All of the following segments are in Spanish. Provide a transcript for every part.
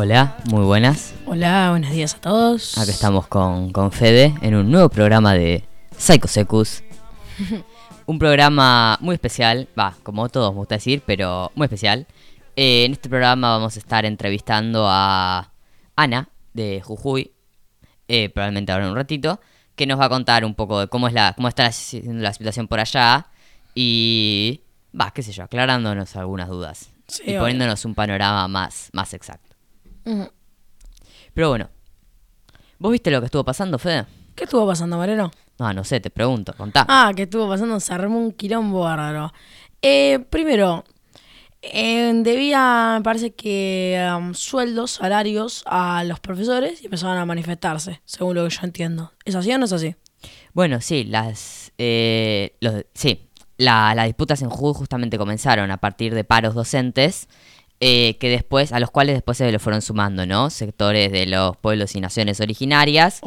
Hola, muy buenas. Hola, buenos días a todos. Acá estamos con, con Fede en un nuevo programa de Psycho Secus. un programa muy especial, va, como todos me gusta decir, pero muy especial. Eh, en este programa vamos a estar entrevistando a Ana de Jujuy, eh, probablemente ahora en un ratito, que nos va a contar un poco de cómo es la, cómo está la, la situación por allá y va, qué sé yo, aclarándonos algunas dudas y poniéndonos un panorama más, más exacto. Pero bueno, ¿vos viste lo que estuvo pasando, Fede? ¿Qué estuvo pasando, Mareno? No, no sé, te pregunto, contá. Ah, ¿qué estuvo pasando? Se armó un quilombo bárbaro. Eh, primero, eh, debía, me parece que, um, sueldos, salarios a los profesores y empezaban a manifestarse, según lo que yo entiendo. ¿Es así o no es así? Bueno, sí, las, eh, los, sí, la, las disputas en Jujuy justamente comenzaron a partir de paros docentes eh, que después, a los cuales después se le fueron sumando, ¿no? Sectores de los pueblos y naciones originarias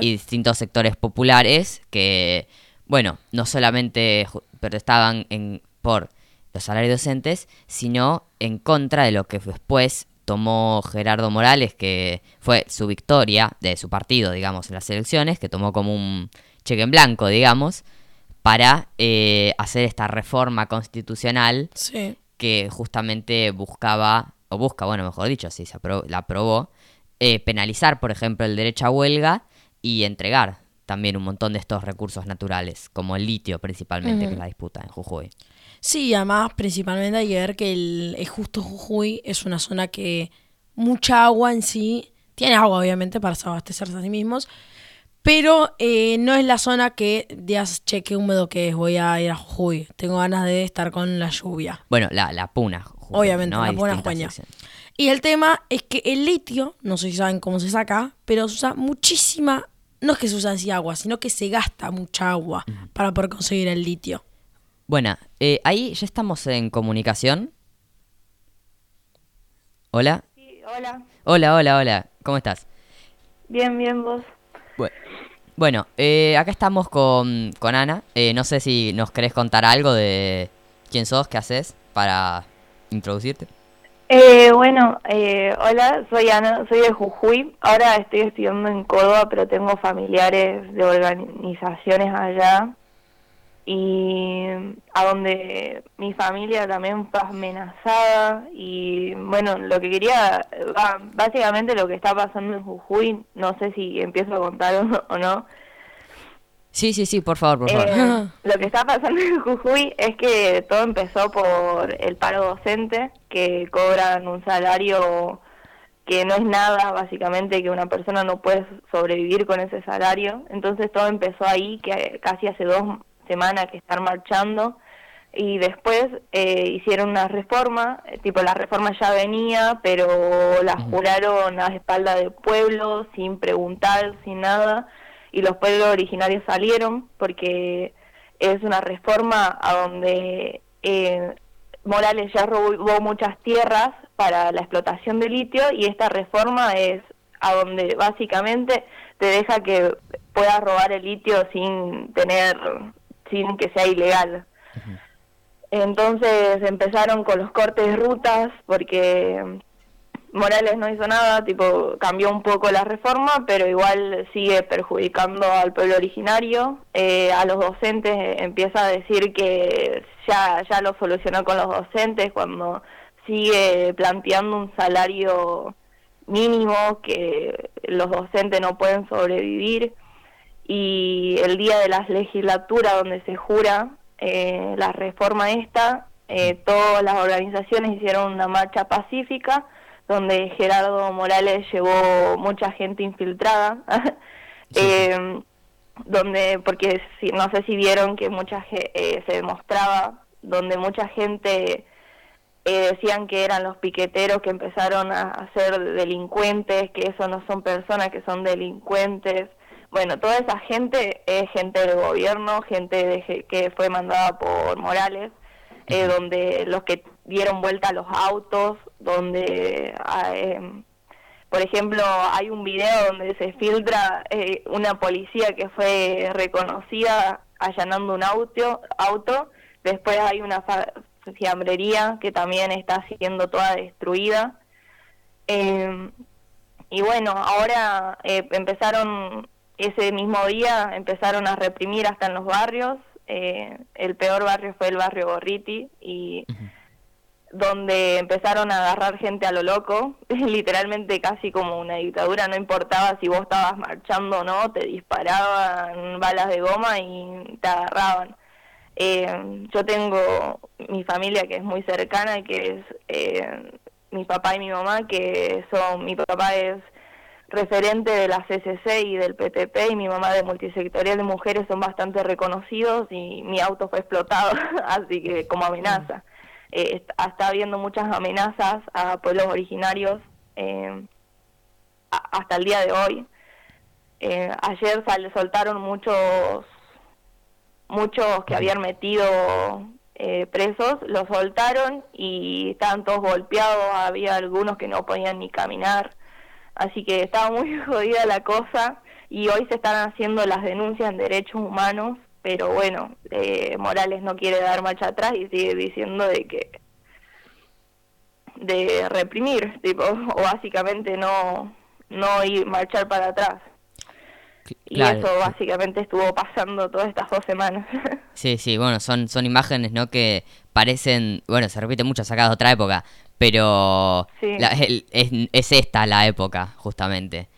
y distintos sectores populares que, bueno, no solamente protestaban en, por los salarios docentes, sino en contra de lo que después tomó Gerardo Morales, que fue su victoria de su partido, digamos, en las elecciones, que tomó como un cheque en blanco, digamos, para eh, hacer esta reforma constitucional sí que justamente buscaba, o busca, bueno, mejor dicho, si se la aprobó, eh, penalizar, por ejemplo, el derecho a huelga y entregar también un montón de estos recursos naturales, como el litio principalmente, que es la disputa en Jujuy. Sí, además principalmente hay que ver que el, justo Jujuy es una zona que mucha agua en sí, tiene agua obviamente para abastecerse a sí mismos, pero eh, no es la zona que digas, che, qué húmedo que es, voy a ir a Jujuy. Tengo ganas de estar con la lluvia. Bueno, la, la puna. Obviamente, la puna jueña. Y el tema es que el litio, no sé si saben cómo se saca, pero se usa muchísima, no es que se usa así agua, sino que se gasta mucha agua para poder conseguir el litio. Bueno, eh, ahí ya estamos en comunicación. ¿Hola? Sí, hola. Hola, hola, hola. ¿Cómo estás? Bien, bien, vos. Bueno, eh, acá estamos con, Ana. Eh, no sé si nos querés contar algo de quién sos, qué haces para introducirte. Eh, bueno, hola, soy Ana, soy de Jujuy. Ahora estoy estudiando en Córdoba, pero tengo familiares de organizaciones allá. Y a donde mi familia también fue amenazada. Y bueno, lo que quería, básicamente lo que está pasando en Jujuy, no sé si empiezo a contar o no, Sí, sí, sí, por favor, por favor. Eh, lo que está pasando en Jujuy es que todo empezó por el paro docente, que cobran un salario que no es nada, básicamente, que una persona no puede sobrevivir con ese salario. Entonces todo empezó ahí, que casi hace dos semanas que están marchando, y después eh, hicieron una reforma, tipo la reforma ya venía, pero la juraron a espalda del pueblo, sin preguntar, sin nada y los pueblos originarios salieron porque es una reforma a donde eh, Morales ya robó muchas tierras para la explotación de litio y esta reforma es a donde básicamente te deja que puedas robar el litio sin tener, sin que sea ilegal. Entonces empezaron con los cortes de rutas porque Morales no hizo nada, tipo cambió un poco la reforma, pero igual sigue perjudicando al pueblo originario. Eh, a los docentes empieza a decir que ya, ya lo solucionó con los docentes cuando sigue planteando un salario mínimo que los docentes no pueden sobrevivir. Y el día de las legislaturas donde se jura eh, la reforma esta, todas las organizaciones hicieron una marcha pacífica donde Gerardo Morales llevó mucha gente infiltrada. Eh, donde, porque si, no sé si vieron que mucha eh, se demostraba, donde mucha gente eh, decían que eran los piqueteros que empezaron a, ser delincuentes, que eso no son personas que son delincuentes. Bueno, toda esa gente es gente del gobierno, gente de, que fue mandada por Morales, eh, donde los que dieron vuelta a los autos, donde, ah, em, por ejemplo, hay un video donde se filtra eh, una policía que fue reconocida allanando un auto, auto después hay una fiambrería que también está siendo toda destruida. Em, y bueno, ahora eh, empezaron, ese mismo día, empezaron a reprimir hasta en los barrios. Eh, el peor barrio fue el barrio Gorriti y donde empezaron a agarrar gente a lo loco, literalmente casi como una dictadura, no importaba si vos estabas marchando o no, te disparaban balas de goma y te agarraban. Eh, yo tengo mi familia que es muy cercana, que es eh, mi papá y mi mamá, que son, mi papá es referente de la CCC y del PTP y mi mamá de multisectorial de mujeres son bastante reconocidos y mi auto fue explotado, así que como amenaza. Eh, está habiendo muchas amenazas a pueblos originarios eh, hasta el día de hoy. Eh, ayer sal, soltaron muchos muchos que habían metido eh, presos, los soltaron y estaban todos golpeados, había algunos que no podían ni caminar, así que estaba muy jodida la cosa y hoy se están haciendo las denuncias en derechos humanos, pero bueno, eh, Morales no quiere dar marcha atrás y sigue diciendo de que de reprimir, tipo, o básicamente no no ir marchar para atrás y eso básicamente estuvo pasando todas estas dos semanas. sí, sí, bueno, son, son imágenes, ¿no? Que parecen, bueno, se repite mucho sacado de otra época, pero es, esta la época, justamente.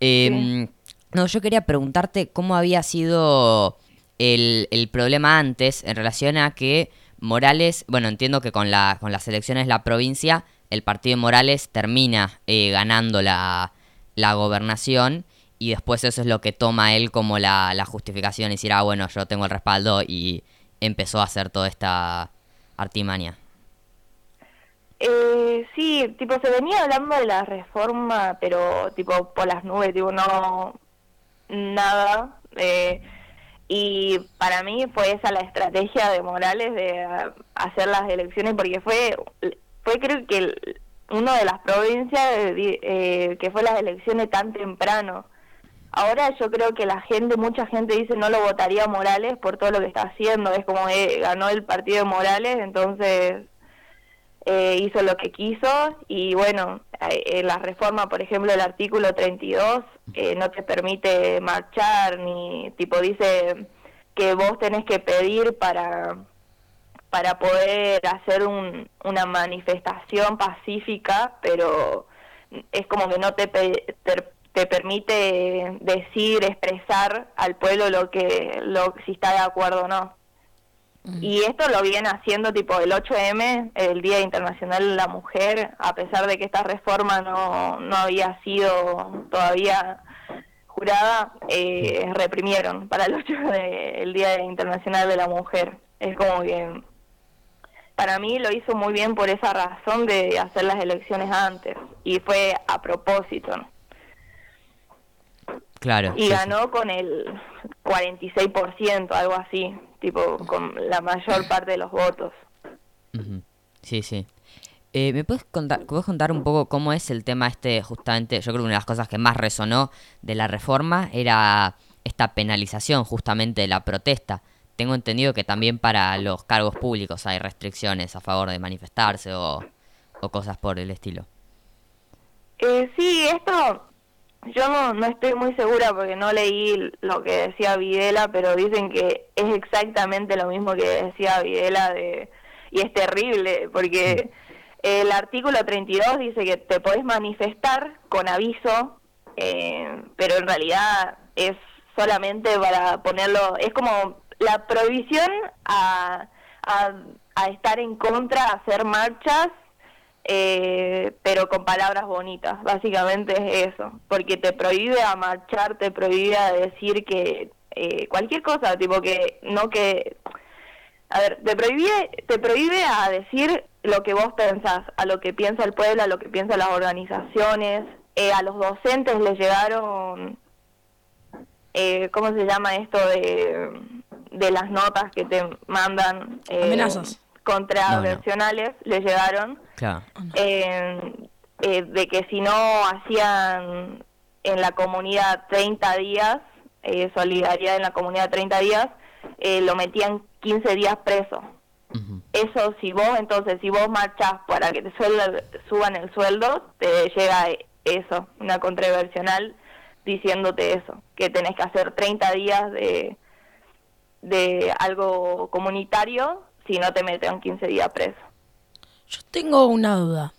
Em, no, yo quería preguntarte cómo había sido el, el, problema antes en relación a que Morales, bueno, entiendo que con, la, con las elecciones de la provincia, el partido de Morales termina eh, ganando la, la gobernación y después eso es lo que toma él como la, la justificación y decir, ah, bueno, yo tengo el respaldo y empezó a hacer toda esta artimaña. Eh, sí, tipo, se venía hablando de la reforma, pero tipo por las nubes, tipo, no, nada. Eh, y para mí fue esa la estrategia de Morales de hacer las elecciones, porque fue, fue creo que una de las provincias eh, que fue las elecciones tan temprano. Ahora yo creo que la gente, mucha gente dice no lo votaría Morales por todo lo que está haciendo, es como eh, ganó el partido de Morales, entonces eh, hizo lo que quiso y bueno, eh, la reforma, por ejemplo, el artículo 32 no te permite marchar ni tipo dice que vos tenés que pedir para para poder hacer un, una manifestación pacífica, pero es como que no te, te te permite decir, expresar al pueblo lo que, lo, si está de acuerdo o no. Y esto lo viene haciendo tipo el 8M, el Día Internacional de la Mujer, a pesar de que esta reforma no, no había sido todavía jurada, eh, reprimieron para el 8 de, el Día Internacional de la Mujer. Es como que para mí lo hizo muy bien por esa razón de hacer las elecciones antes y fue a propósito. ¿no? Claro. Y ganó con el 46%, algo así, tipo con la mayor parte de los votos. Sí, sí. Eh, ¿Me puedes contar, puedes contar un poco cómo es el tema este, justamente, yo creo que una de las cosas que más resonó de la reforma era esta penalización justamente de la protesta. Tengo entendido que también para los cargos públicos hay restricciones a favor de manifestarse o, o cosas por el estilo. Eh, sí, esto yo no, no estoy muy segura porque no leí lo que decía Videla, pero dicen que es exactamente lo mismo que decía Videla de, y es terrible porque el artículo 32 dice que te podés manifestar con aviso, eh, pero en realidad es solamente para ponerlo, es como la prohibición a, a, a estar en contra, a hacer marchas eh, pero con palabras bonitas, básicamente es eso, porque te prohíbe a marchar, te prohíbe a decir que eh, cualquier cosa, tipo que no que a ver, te prohíbe, te prohíbe a decir lo que vos pensás, a lo que piensa el pueblo, a lo que piensan las organizaciones, eh, a los docentes les llegaron, eh, ¿cómo se llama esto de, de las notas que te mandan? Eh, Amenazas. Contravencionales, les llegaron. Claro. Eh, de que si no hacían en la comunidad 30 días, solidaridad en la comunidad 30 días, lo metían 15 días preso. Eso, si vos, entonces, si vos marchás para que te suban el sueldo, te llega eso, una contraversional diciéndote eso, que tenés que hacer 30 días de, de algo comunitario si no te meten 15 días preso. Yo tengo una duda.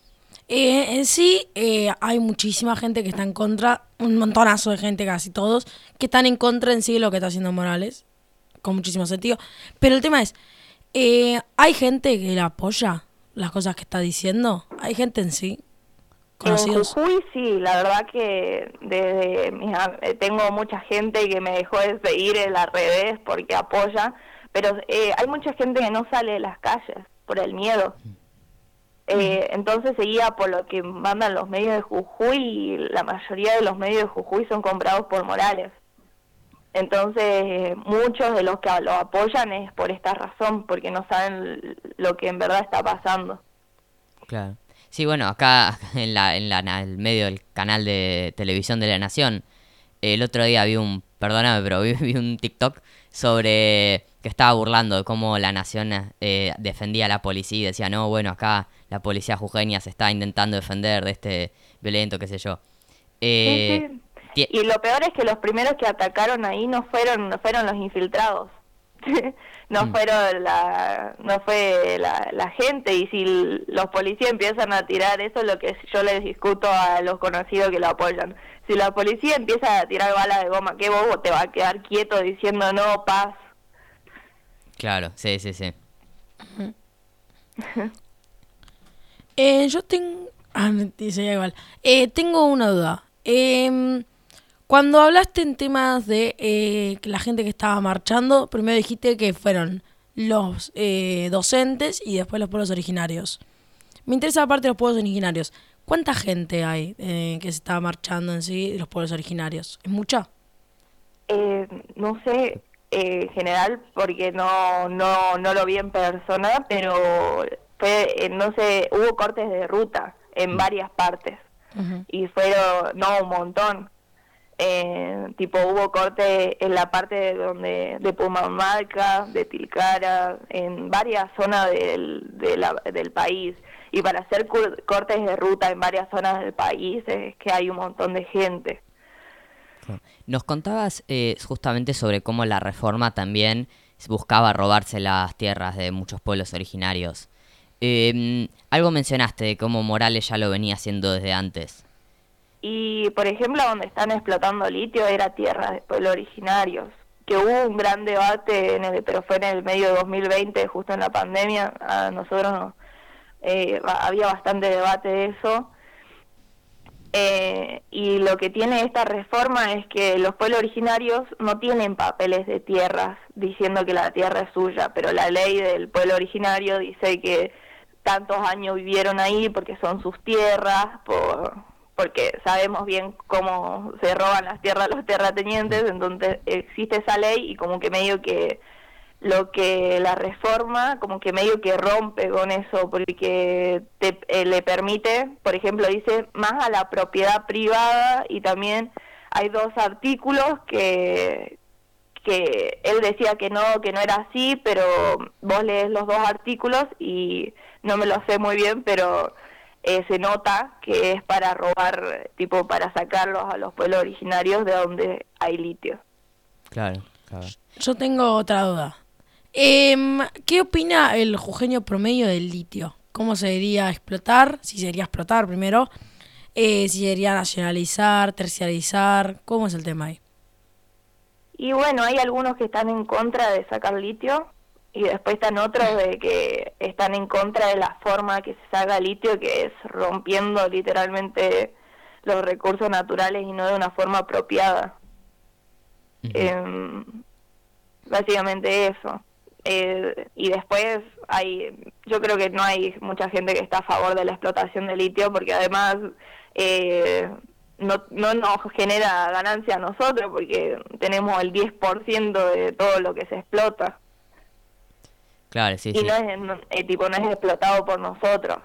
Eh, en sí, eh, hay muchísima gente que está en contra, un montonazo de gente, casi todos, que están en contra en sí de lo que está haciendo Morales con muchísimo sentido. Pero el tema es, eh, ¿hay gente que le apoya las cosas que está diciendo? ¿Hay gente en sí? ¿Conocidos? En Jujuy sí, la verdad que desde eh, tengo mucha gente que me dejó de seguir en las redes porque apoya, pero eh, hay mucha gente que no sale de las calles por el miedo. Eh, entonces seguía por lo que mandan los medios de Jujuy y la mayoría de los medios de Jujuy son comprados por Morales. Entonces, muchos de los que lo apoyan es por esta razón, porque no saben lo que en verdad está pasando. Claro. Sí, bueno, acá en, la, en la, el medio del canal de televisión de la Nación, el otro día vi un, perdóname, pero vi, un TikTok sobre que estaba burlando de cómo la Nación eh, defendía a la policía y decía, no, bueno, acá la policía jujeña se está intentando defender de este violento, qué sé yo. Eh, y lo peor es que los primeros que atacaron ahí no fueron, no fueron los infiltrados. no mm. fueron la no fue la, gente y si los policías empiezan a tirar eso es lo que yo les discuto a los conocidos que lo apoyan si la policía empieza a tirar bala de goma qué bobo te va a quedar quieto diciendo no paz claro sí sí sí eh, yo tengo ah, dice igual eh, tengo una duda eh, cuando hablaste en temas de eh, la gente que estaba marchando, primero dijiste que fueron los eh, docentes y después los pueblos originarios. Me interesa aparte los pueblos originarios. ¿Cuánta gente hay eh, que se estaba marchando en sí de los pueblos originarios? ¿Es mucha? no sé, en general, porque no, no, no lo vi en persona, pero fue, no sé, hubo cortes de ruta en mm. varias partes. Y fueron, no, un montón eh, tipo hubo corte en la parte donde de Pumamarca, de Tilcara, en varias zonas del, del país. Y para hacer cortes de ruta en varias zonas del país es que hay un montón de gente. Nos contabas eh, justamente sobre cómo la reforma también buscaba robarse las tierras de muchos pueblos originarios. Eh, algo mencionaste de cómo Morales ya lo venía haciendo desde antes. Y, por ejemplo, donde están explotando litio era tierra de pueblos originarios, que hubo un gran debate, en el, pero fue en el medio de 2020, justo en la pandemia, a nosotros eh, había bastante debate de eso. Eh, y lo que tiene esta reforma es que los pueblos originarios no tienen papeles de tierras diciendo que la tierra es suya, pero la ley del pueblo originario dice que tantos años vivieron ahí porque son sus tierras, por, porque sabemos bien cómo se roban las tierras los terratenientes, entonces existe esa ley y como que medio que lo que la reforma como que medio que rompe con eso porque te, eh, le permite, por ejemplo, dice más a la propiedad privada y también hay dos artículos que que él decía que no que no era así, pero vos lees los dos artículos y no me lo sé muy bien, pero eh, se nota que es para robar, tipo para sacarlos a los pueblos originarios de donde hay litio. Claro, claro. Yo tengo otra duda. Eh, ¿Qué opina el jujeño promedio del litio? ¿Cómo se debería explotar? Si se debería explotar primero. Eh, si debería nacionalizar, terciarizar. ¿Cómo es el tema ahí? Y bueno, hay algunos que están en contra de sacar litio y después están otros de que están en contra de la forma que se saca litio, que es rompiendo literalmente los recursos naturales y no de una forma apropiada. Em, básicamente eso. Eh, y después hay, yo creo que no hay mucha gente que está a favor de la explotación de litio porque además eh, no, no nos genera ganancia a nosotros porque tenemos el 10% de todo lo que se explota. Claro, sí, y no es eh, tipo no es explotado por nosotros,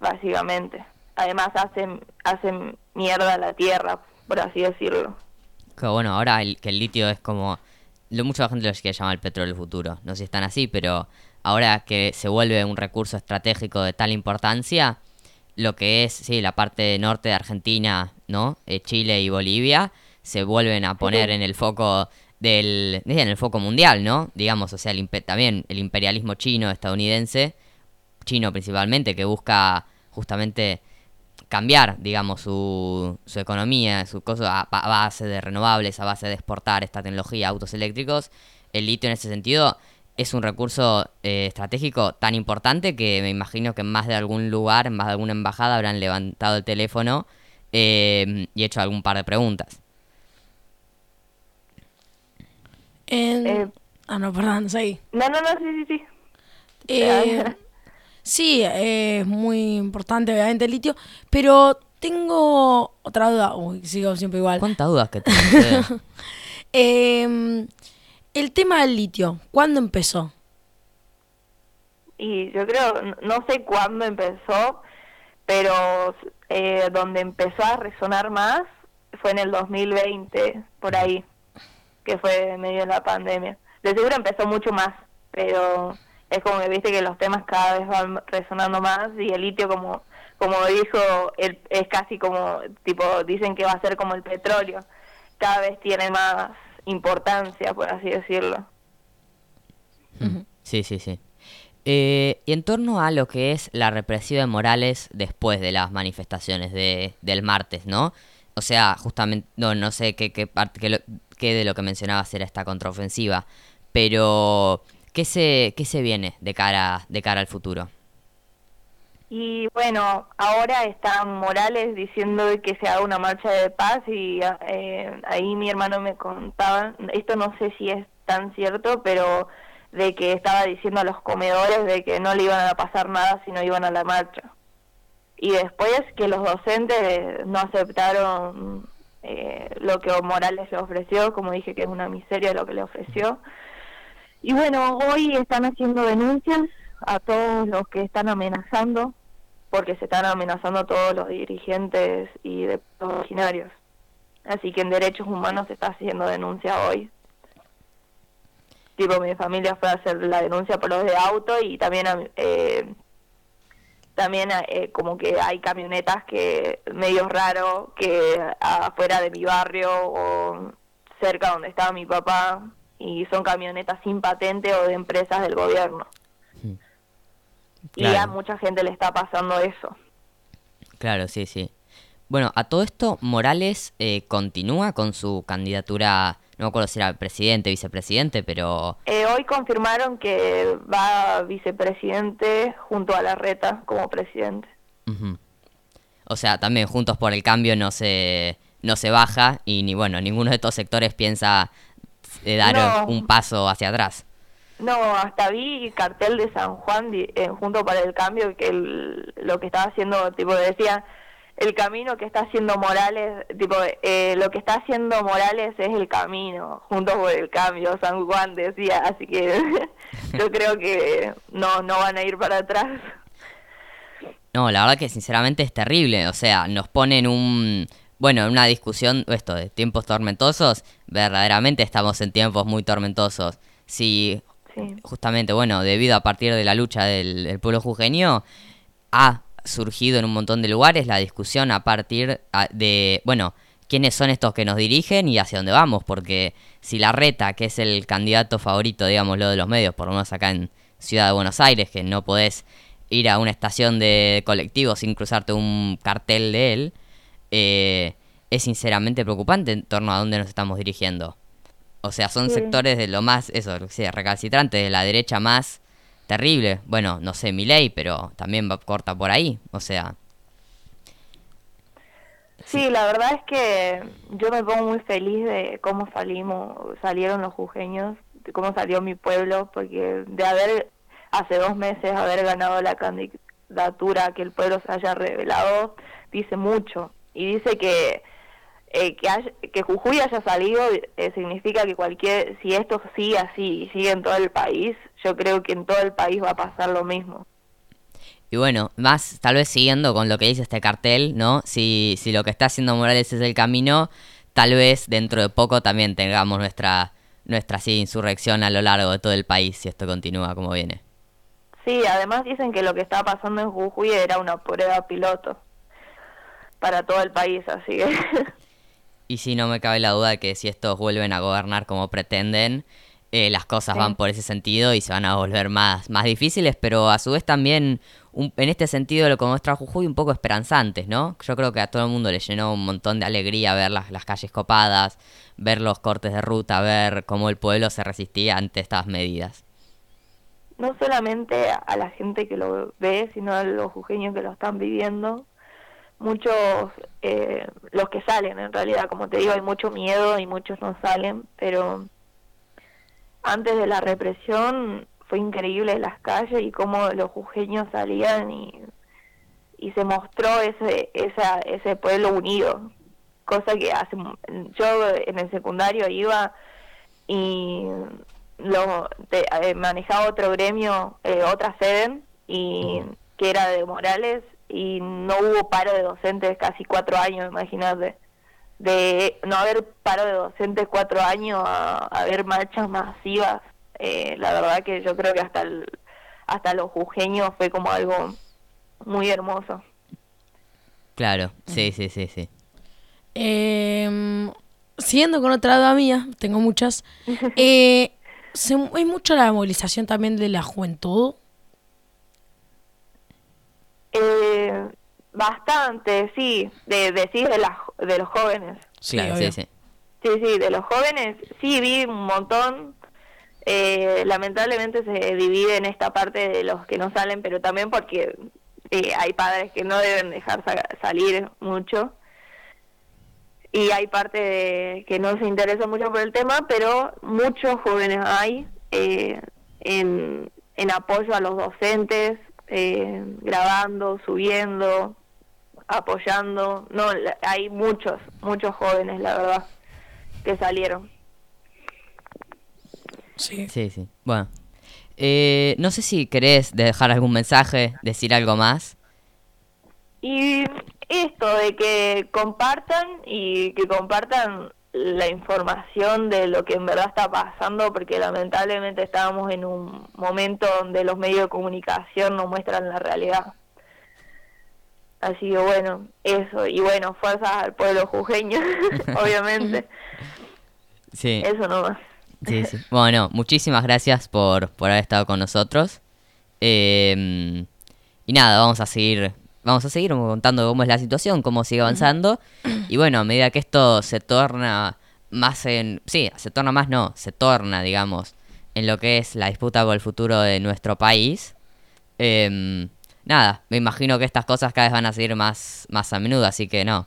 básicamente. Además hacen hacen mierda a la tierra, por así decirlo. Que bueno, ahora el, que el litio es como lo mucha gente lo quiere llamar el petróleo del futuro. No sé si están así, pero ahora que se vuelve un recurso estratégico de tal importancia, lo que es, sí, la parte norte de Argentina, ¿no? Eh, Chile y Bolivia se vuelven a poner en el foco del en el foco mundial, ¿no? Digamos, o sea, el, también el imperialismo chino estadounidense, chino principalmente, que busca justamente cambiar, digamos, su, su economía, su cosa a, base de renovables, a base de exportar esta tecnología, autos eléctricos. El litio en ese sentido es un recurso eh, estratégico tan importante que me imagino que en más de algún lugar, en más de alguna embajada habrán levantado el teléfono eh, y hecho algún par de preguntas. Eh, ah, no, perdón, sí. No, no, no, sí, sí, sí. Eh, sí, es muy importante, obviamente, el litio, pero tengo otra duda. Uy, sigo siempre igual. ¿Cuántas dudas que tengo? eh, el tema del litio, ¿cuándo empezó? Y yo creo, no sé cuándo empezó, pero eh, donde empezó a resonar más fue en el 2020, por ahí que fue medio de la pandemia. De seguro empezó mucho más, pero es como que viste que los temas cada vez van resonando más y el litio como como dijo el, es casi como tipo dicen que va a ser como el petróleo. Cada vez tiene más importancia por así decirlo. Sí sí sí. Eh, y en torno a lo que es la represión de Morales después de las manifestaciones de, del martes no o sea justamente no no sé qué, qué parte de lo que mencionabas era esta contraofensiva. Pero, ¿qué se, qué se viene de cara, de cara al futuro? Y bueno, ahora está Morales diciendo que se haga una marcha de paz y eh, ahí mi hermano me contaba, esto no sé si es tan cierto, pero de que estaba diciendo a los comedores de que no le iban a pasar nada si no iban a la marcha. Y después que los docentes no aceptaron eh, lo que Morales le ofreció, como dije que es una miseria lo que le ofreció. Y bueno, hoy están haciendo denuncias a todos los que están amenazando, porque se están amenazando a todos los dirigentes y de originarios. Así que en derechos humanos se está haciendo denuncia hoy. Tipo, mi familia fue a hacer la denuncia por los de auto y también eh, también eh, como que hay camionetas que medio raro que afuera de mi barrio o cerca donde estaba mi papá y son camionetas sin patente o de empresas del gobierno. Y a mucha gente le está pasando eso. Claro, sí, sí. Bueno, a todo esto, Morales eh, continúa con su candidatura no me acuerdo si era presidente, vicepresidente, pero... Eh, hoy confirmaron que va vicepresidente junto a la reta como presidente. O sea, también Juntos por el Cambio no se, no se baja y ni bueno, ninguno de estos sectores piensa eh, dar un paso hacia atrás. No, hasta vi cartel de San Juan eh, junto para el cambio que lo que estaba haciendo, tipo, decía el camino que está haciendo Morales, tipo, eh, lo que está haciendo Morales es el camino, juntos por el cambio, San Juan decía, así que yo creo que no, no van a ir para atrás. No, la verdad que sinceramente es terrible, o sea, nos ponen un, bueno, en una discusión, esto de tiempos tormentosos, verdaderamente estamos en tiempos muy tormentosos. Si justamente, bueno, debido a partir de la lucha del, del pueblo jujeño, a surgido en un montón de lugares la discusión a partir de, bueno, quiénes son estos que nos dirigen y hacia dónde vamos, porque si la reta, que es el candidato favorito, digámoslo, de los medios, por lo menos acá en Ciudad de Buenos Aires, que no podés ir a una estación de colectivo sin cruzarte un cartel de él, eh, es sinceramente preocupante en torno a dónde nos estamos dirigiendo. O sea, son sectores de lo más, eso, recalcitrantes, de la derecha más terrible. Bueno, no sé mi ley, pero también va corta por ahí. O sea. Sí, la verdad es que yo me pongo muy feliz de cómo salimos, salieron los jujeños, de cómo salió mi pueblo, porque de haber, hace dos meses, haber ganado la candidatura, que el pueblo se haya revelado, dice mucho. Y dice que eh, que, que Jujuy haya salido eh, significa que cualquier, si esto sigue así y sigue en todo el país, yo creo que en todo el país va a pasar lo mismo. Y bueno, más tal vez siguiendo con lo que dice este cartel, ¿no? Si, si lo que está haciendo Morales es el camino, tal vez dentro de poco también tengamos nuestra, nuestra sí, insurrección a lo largo de todo el país, si esto continúa como viene. Sí, además dicen que lo que está pasando en Jujuy era una prueba piloto para todo el país, así que... Y si no me cabe la duda de que si estos vuelven a gobernar como pretenden, eh, las cosas van por ese sentido y se van a volver más, más difíciles, pero a su vez también en este sentido lo que muestra Jujuy un poco esperanzantes, ¿no? Yo creo que a todo el mundo le llenó un montón de alegría ver las, las calles copadas, ver los cortes de ruta, ver cómo el pueblo se resistía ante estas medidas. No solamente a la gente que lo ve, sino a los jujeños que lo están viviendo muchos, eh, los que salen en realidad, como te digo, hay mucho miedo y muchos no salen, pero antes de la represión fue increíble las calles y cómo los jujeños salían y, y se mostró ese, esa, ese pueblo unido, cosa que hace, yo en el secundario iba y lo eh, manejaba otro gremio, eh, otra sede, y que era de Morales y no hubo paro de docentes casi cuatro años, imagínate. De no haber paro de docentes cuatro años a, haber marchas masivas, eh, la verdad que yo creo que hasta el, hasta los jujeños fue como algo muy hermoso. Claro, sí, sí, sí, sí. Eh, siguiendo con otra duda mía, tengo muchas. Eh, se, ¿Es mucho la movilización también de la juventud? Eh, bastante, sí, de decir de, las de los jóvenes. Sí, sí, sí. Sí, sí, de los jóvenes sí vi un montón. Eh, lamentablemente se divide en esta parte de los que no salen, pero también porque eh, hay padres que no deben dejar salir mucho. Y hay parte que no se interesa mucho por el tema, pero muchos jóvenes hay eh, en, en apoyo a los docentes, eh, grabando, subiendo, apoyando. No, hay muchos, muchos jóvenes, la verdad, que salieron. Sí, sí, sí. Bueno, eh, no sé si querés dejar algún mensaje, decir algo más. Y esto de que compartan y que compartan la información de lo que en verdad está pasando, porque lamentablemente estábamos en un momento donde los medios de comunicación no muestran la realidad. Así que bueno, eso, y bueno, fuerzas al pueblo jujeño, obviamente. Sí. Eso nomás. Sí, sí. Bueno, muchísimas gracias por, por haber estado con nosotros. Eh, y nada, vamos a seguir vamos a seguir contando cómo es la situación, cómo sigue avanzando. Y bueno, a medida que esto se torna más en... Sí, se torna más, no, se torna, digamos, en lo que es la disputa por el futuro de nuestro país. Em, nada, me imagino que estas cosas cada vez van a seguir más, más a menudo, así que no.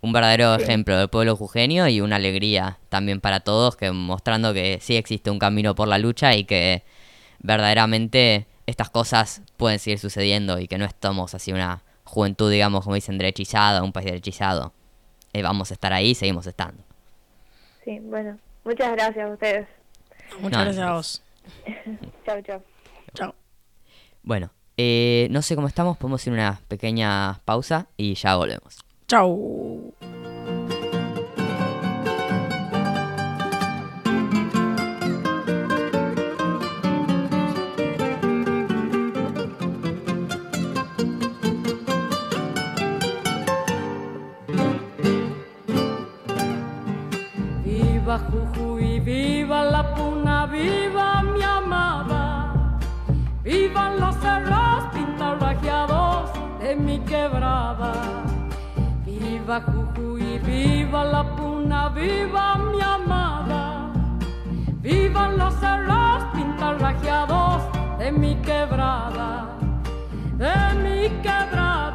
Un verdadero ejemplo del pueblo jujeño y una alegría también para todos, que mostrando que sí existe un camino por la lucha y que verdaderamente estas cosas pueden seguir sucediendo y que no estamos así una juventud, digamos, como dicen, derechizada, un país derechizado. Eh, vamos a estar ahí seguimos estando. Sí, bueno, muchas gracias a ustedes. Muchas gracias a vos. chao, chao. Chao. Bueno, eh, no sé cómo estamos, podemos ir una pequeña pausa y ya volvemos. Chao. Jujuy, Viva Jujuy, viva la puna, viva mi amada, vivan los cerros pintarrajeados de mi quebrada, de mi quebrada,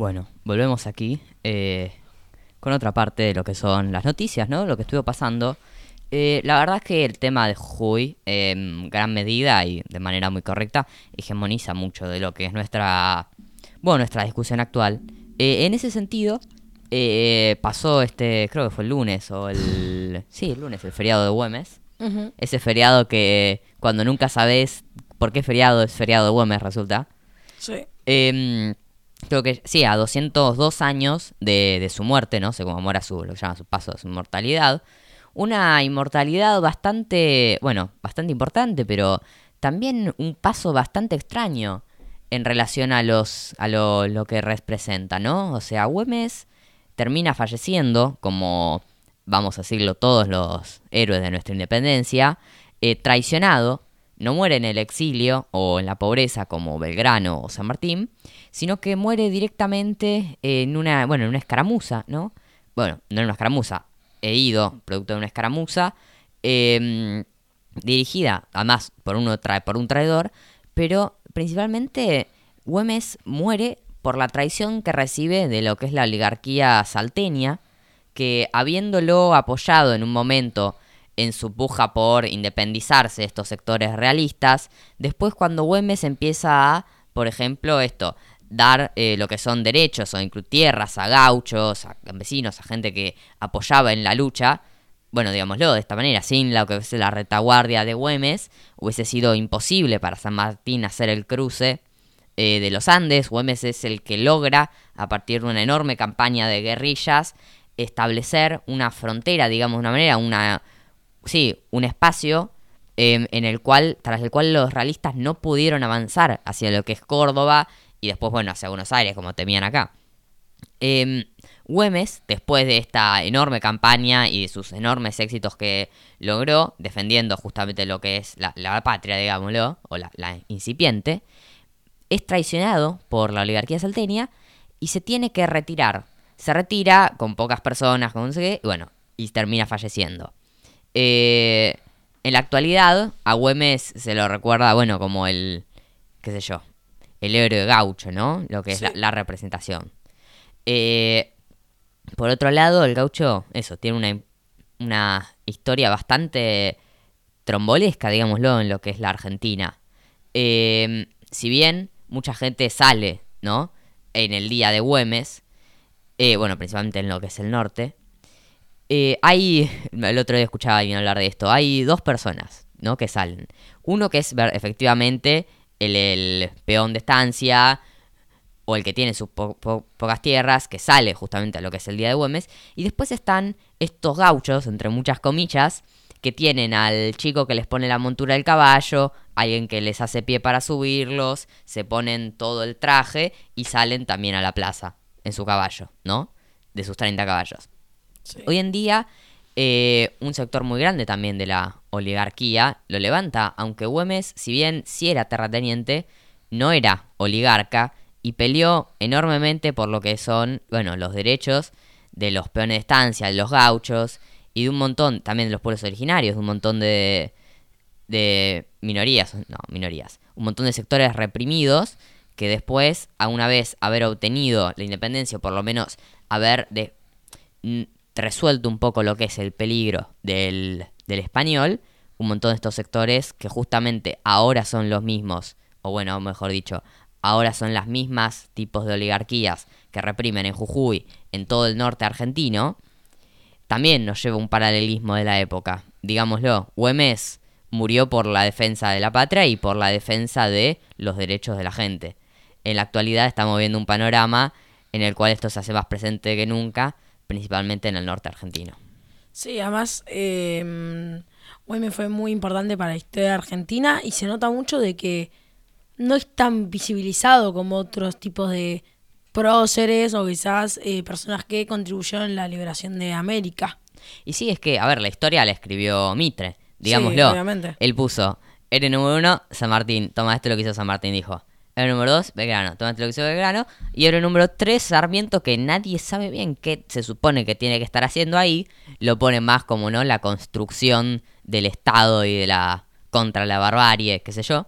Bueno, volvemos aquí eh, con otra parte de lo que son las noticias, ¿no? Lo que estuvo pasando. Eh, la verdad es que el tema de Jujuy, eh, en gran medida y de manera muy correcta, hegemoniza mucho de lo que es nuestra, bueno, nuestra discusión actual. Eh, en ese sentido, eh, pasó este, creo que fue el lunes o el, sí, el lunes, el feriado de Güemes. Ese feriado que cuando nunca sabes por qué feriado es feriado de Güemes resulta. Sí. Em, creo que sí, a 202 años de, su muerte, ¿no? Se conmemora su, lo que llama su paso, su inmortalidad. Una inmortalidad bastante, bueno, bastante importante, pero también un paso bastante extraño en relación a los a lo, lo que representa, ¿no? O sea, Güemes termina falleciendo, como vamos a decirlo todos los héroes de nuestra independencia, eh, traicionado, no muere en el exilio o en la pobreza como Belgrano o San Martín, sino que muere directamente en una, bueno, en una escaramuza, ¿no? Bueno, no en una escaramuza, he ido, producto de una escaramuza, em, dirigida además por, uno tra- por un traidor, pero principalmente Güemes muere por la traición que recibe de lo que es la oligarquía salteña, que habiéndolo apoyado en un momento en su puja por independizarse de estos sectores realistas, después cuando Güemes empieza a, por ejemplo, esto, dar eh, lo que son derechos o incluir tierras a gauchos, a campesinos, a gente que apoyaba en la lucha, bueno, digámoslo de esta manera, sin lo que es la retaguardia de Güemes, hubiese sido imposible para San Martín hacer el cruce eh, de los Andes. Güemes es el que logra, a partir de una enorme campaña de guerrillas, establecer una frontera, digamos de una manera, una, sí, un espacio em, en el cual, tras el cual los realistas no pudieron avanzar hacia lo que es Córdoba y después, bueno, hacia Buenos Aires, como temían acá. Em, Güemes, después de esta enorme campaña y de sus enormes éxitos que logró, defendiendo justamente lo que es la, patria, digámoslo, o la, la incipiente, es traicionado por la oligarquía salteña y se tiene que retirar. Se retira con pocas personas, con no sé qué, y bueno, y termina falleciendo. Eh, en la actualidad, a Güemes se lo recuerda, bueno, como el, qué sé yo, el héroe gaucho, ¿no? Lo que es la, la representación. Eh, por otro lado, el gaucho, eso, tiene una, una historia bastante trombolesca, digámoslo, en lo que es la Argentina. Eh, si bien mucha gente sale, ¿no? En el día de Güemes, eh, bueno, principalmente en lo que es el norte, eh, hay, el otro día escuchaba a alguien hablar de esto, hay dos personas, ¿no? Que salen. Uno que es efectivamente el, el peón de estancia o el que tiene sus po- po- pocas tierras, que sale justamente a lo que es el día de Güemes. Y después están estos gauchos, entre muchas comillas, que tienen al chico que les pone la montura del caballo, alguien que les hace pie para subirlos, se ponen todo el traje y salen también a la plaza en su caballo, ¿no? De sus 30 caballos. Sí. Hoy en día, eh, un sector muy grande también de la oligarquía lo levanta, aunque Güemes, si bien sí era terrateniente, no era oligarca y peleó enormemente por lo que son, bueno, los derechos de los peones de estancia, de los gauchos y de un montón, también de los pueblos originarios, de un montón de, de minorías, no, minorías, un montón de sectores reprimidos que después, a una vez haber obtenido la independencia, o por lo menos haber de, mm, resuelto un poco lo que es el peligro del, del español, un montón de estos sectores que justamente ahora son los mismos, o bueno, mejor dicho, ahora son las mismas tipos de oligarquías que reprimen en Jujuy, en todo el norte argentino, también nos lleva un paralelismo de la época. Digámoslo, Güemes murió por la defensa de la patria y por la defensa de los derechos de la gente. En la actualidad estamos viendo un panorama en el cual esto se hace más presente que nunca, principalmente en el norte argentino. Sí, además, eh, Güemes fue muy importante para la historia de Argentina y se nota mucho de que no es tan visibilizado como otros tipos de próceres o quizás eh, personas que contribuyeron a la liberación de América. Y sí, es que, a ver, la historia la escribió Mitre, digámoslo. Él puso, R número uno, San Martín, toma esto lo que hizo San Martín, dijo. R número dos, Belgrano, toma esto lo que Belgrano. Y R número tres, Sarmiento, que nadie sabe bien qué se supone que tiene que estar haciendo ahí, lo pone más como, ¿no? La construcción del Estado y de la... contra la barbarie, qué sé yo.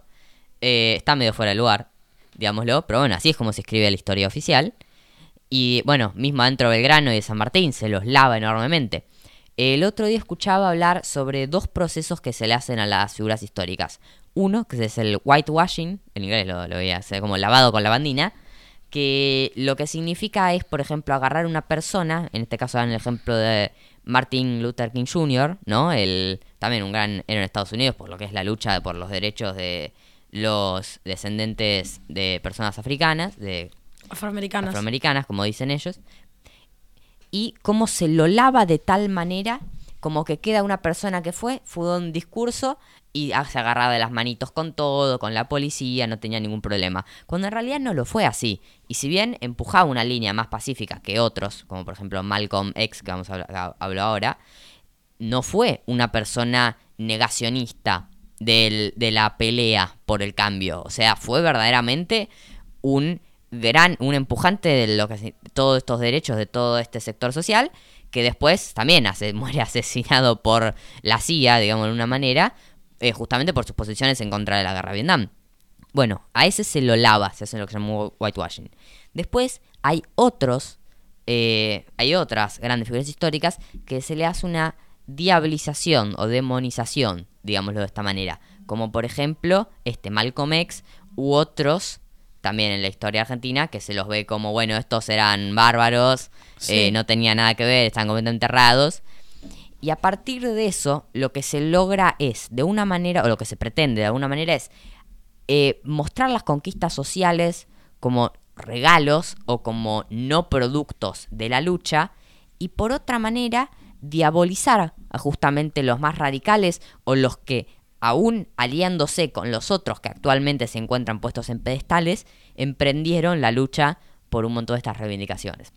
Eh, está medio fuera de lugar, digámoslo, pero bueno, así es como se escribe la historia oficial. Y bueno, mismo dentro de Belgrano y de San Martín se los lava enormemente. El otro día escuchaba hablar sobre dos procesos que se le hacen a las figuras históricas. Uno, que es el whitewashing, en inglés lo, lo voy a hacer como lavado con lavandina, que lo que significa es, por ejemplo, agarrar una persona, en este caso en el ejemplo de Martin Luther King Jr., ¿no? El, también un gran héroe en Estados Unidos por lo que es la lucha por los derechos de los descendentes de personas africanas, de Afroamericanas. afroamericanas, como dicen ellos, y cómo se lo lava de tal manera como que queda una persona que fue, fue un discurso y ah, se agarraba de las manitos con todo, con la policía, no tenía ningún problema. Cuando en realidad no lo fue así. Y si bien empujaba una línea más pacífica que otros, como por ejemplo Malcolm X, que vamos a hablar, hablo ahora, no fue una persona negacionista del- de la pelea por el cambio. O sea, fue verdaderamente un gran, un empujante de lo que todos estos derechos de todo este sector social, que después también muere asesinado por la CIA, digamos de una manera, eh, justamente por sus posiciones en contra de la guerra de Vietnam. Bueno, a ese se lo lava, se hace lo que se llama whitewashing. Después hay otros, eh, hay otras grandes figuras históricas que se le hace una diabolización o demonización, digámoslo de esta manera. Como por ejemplo, este Malcolm X u otros también en la historia argentina que se los ve como, bueno, estos eran bárbaros, Sí. eh, no tenía nada que ver, están completamente errados. Y a partir de eso, lo que se logra es, de una manera, o lo que se pretende de alguna manera es eh, mostrar las conquistas sociales como regalos o como no productos de la lucha y por otra manera diabolizar a justamente los más radicales o los que aún aliándose con los otros que actualmente se encuentran puestos en pedestales, emprendieron la lucha por un montón de estas reivindicaciones.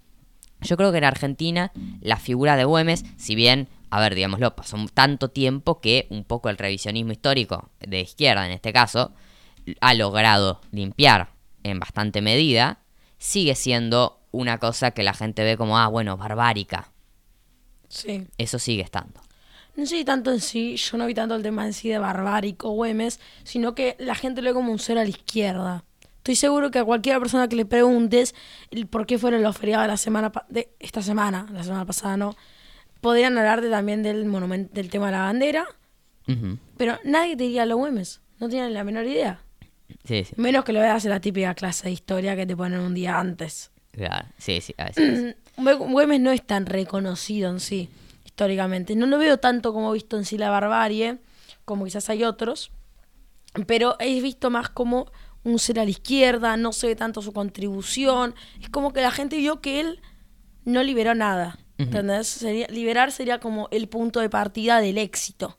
Yo creo que en Argentina la figura de Güemes, si bien, a ver, digámoslo, pasó tanto tiempo que un poco el revisionismo histórico de izquierda en este caso ha logrado limpiar en bastante medida, sigue siendo una cosa que la gente ve como, ah, bueno, barbárica. Sí. Eso sigue estando. No sé tanto en sí, yo no vi tanto el tema en sí de barbárico Güemes, sino que la gente lo ve como un ser a la izquierda. Estoy seguro que a cualquier persona que le preguntes el por qué fueron los feriados de la semana de esta semana, la semana pasada no, podrían hablarte también del monumento, del tema de la bandera, pero nadie te diría los Güemes, no tienen la menor idea. Sí, sí, Menos que lo veas en la típica clase de historia que te ponen un día antes. claro. Sí, sí, a veces. Güe- Güemes no es tan reconocido en sí, históricamente. No lo veo tanto como visto en sí la barbarie, como quizás hay otros, pero es visto más como un ser a la izquierda, no se ve tanto su contribución. Es como que la gente vio que él no liberó nada. ¿Entendés? Sería, liberar sería como el punto de partida del éxito.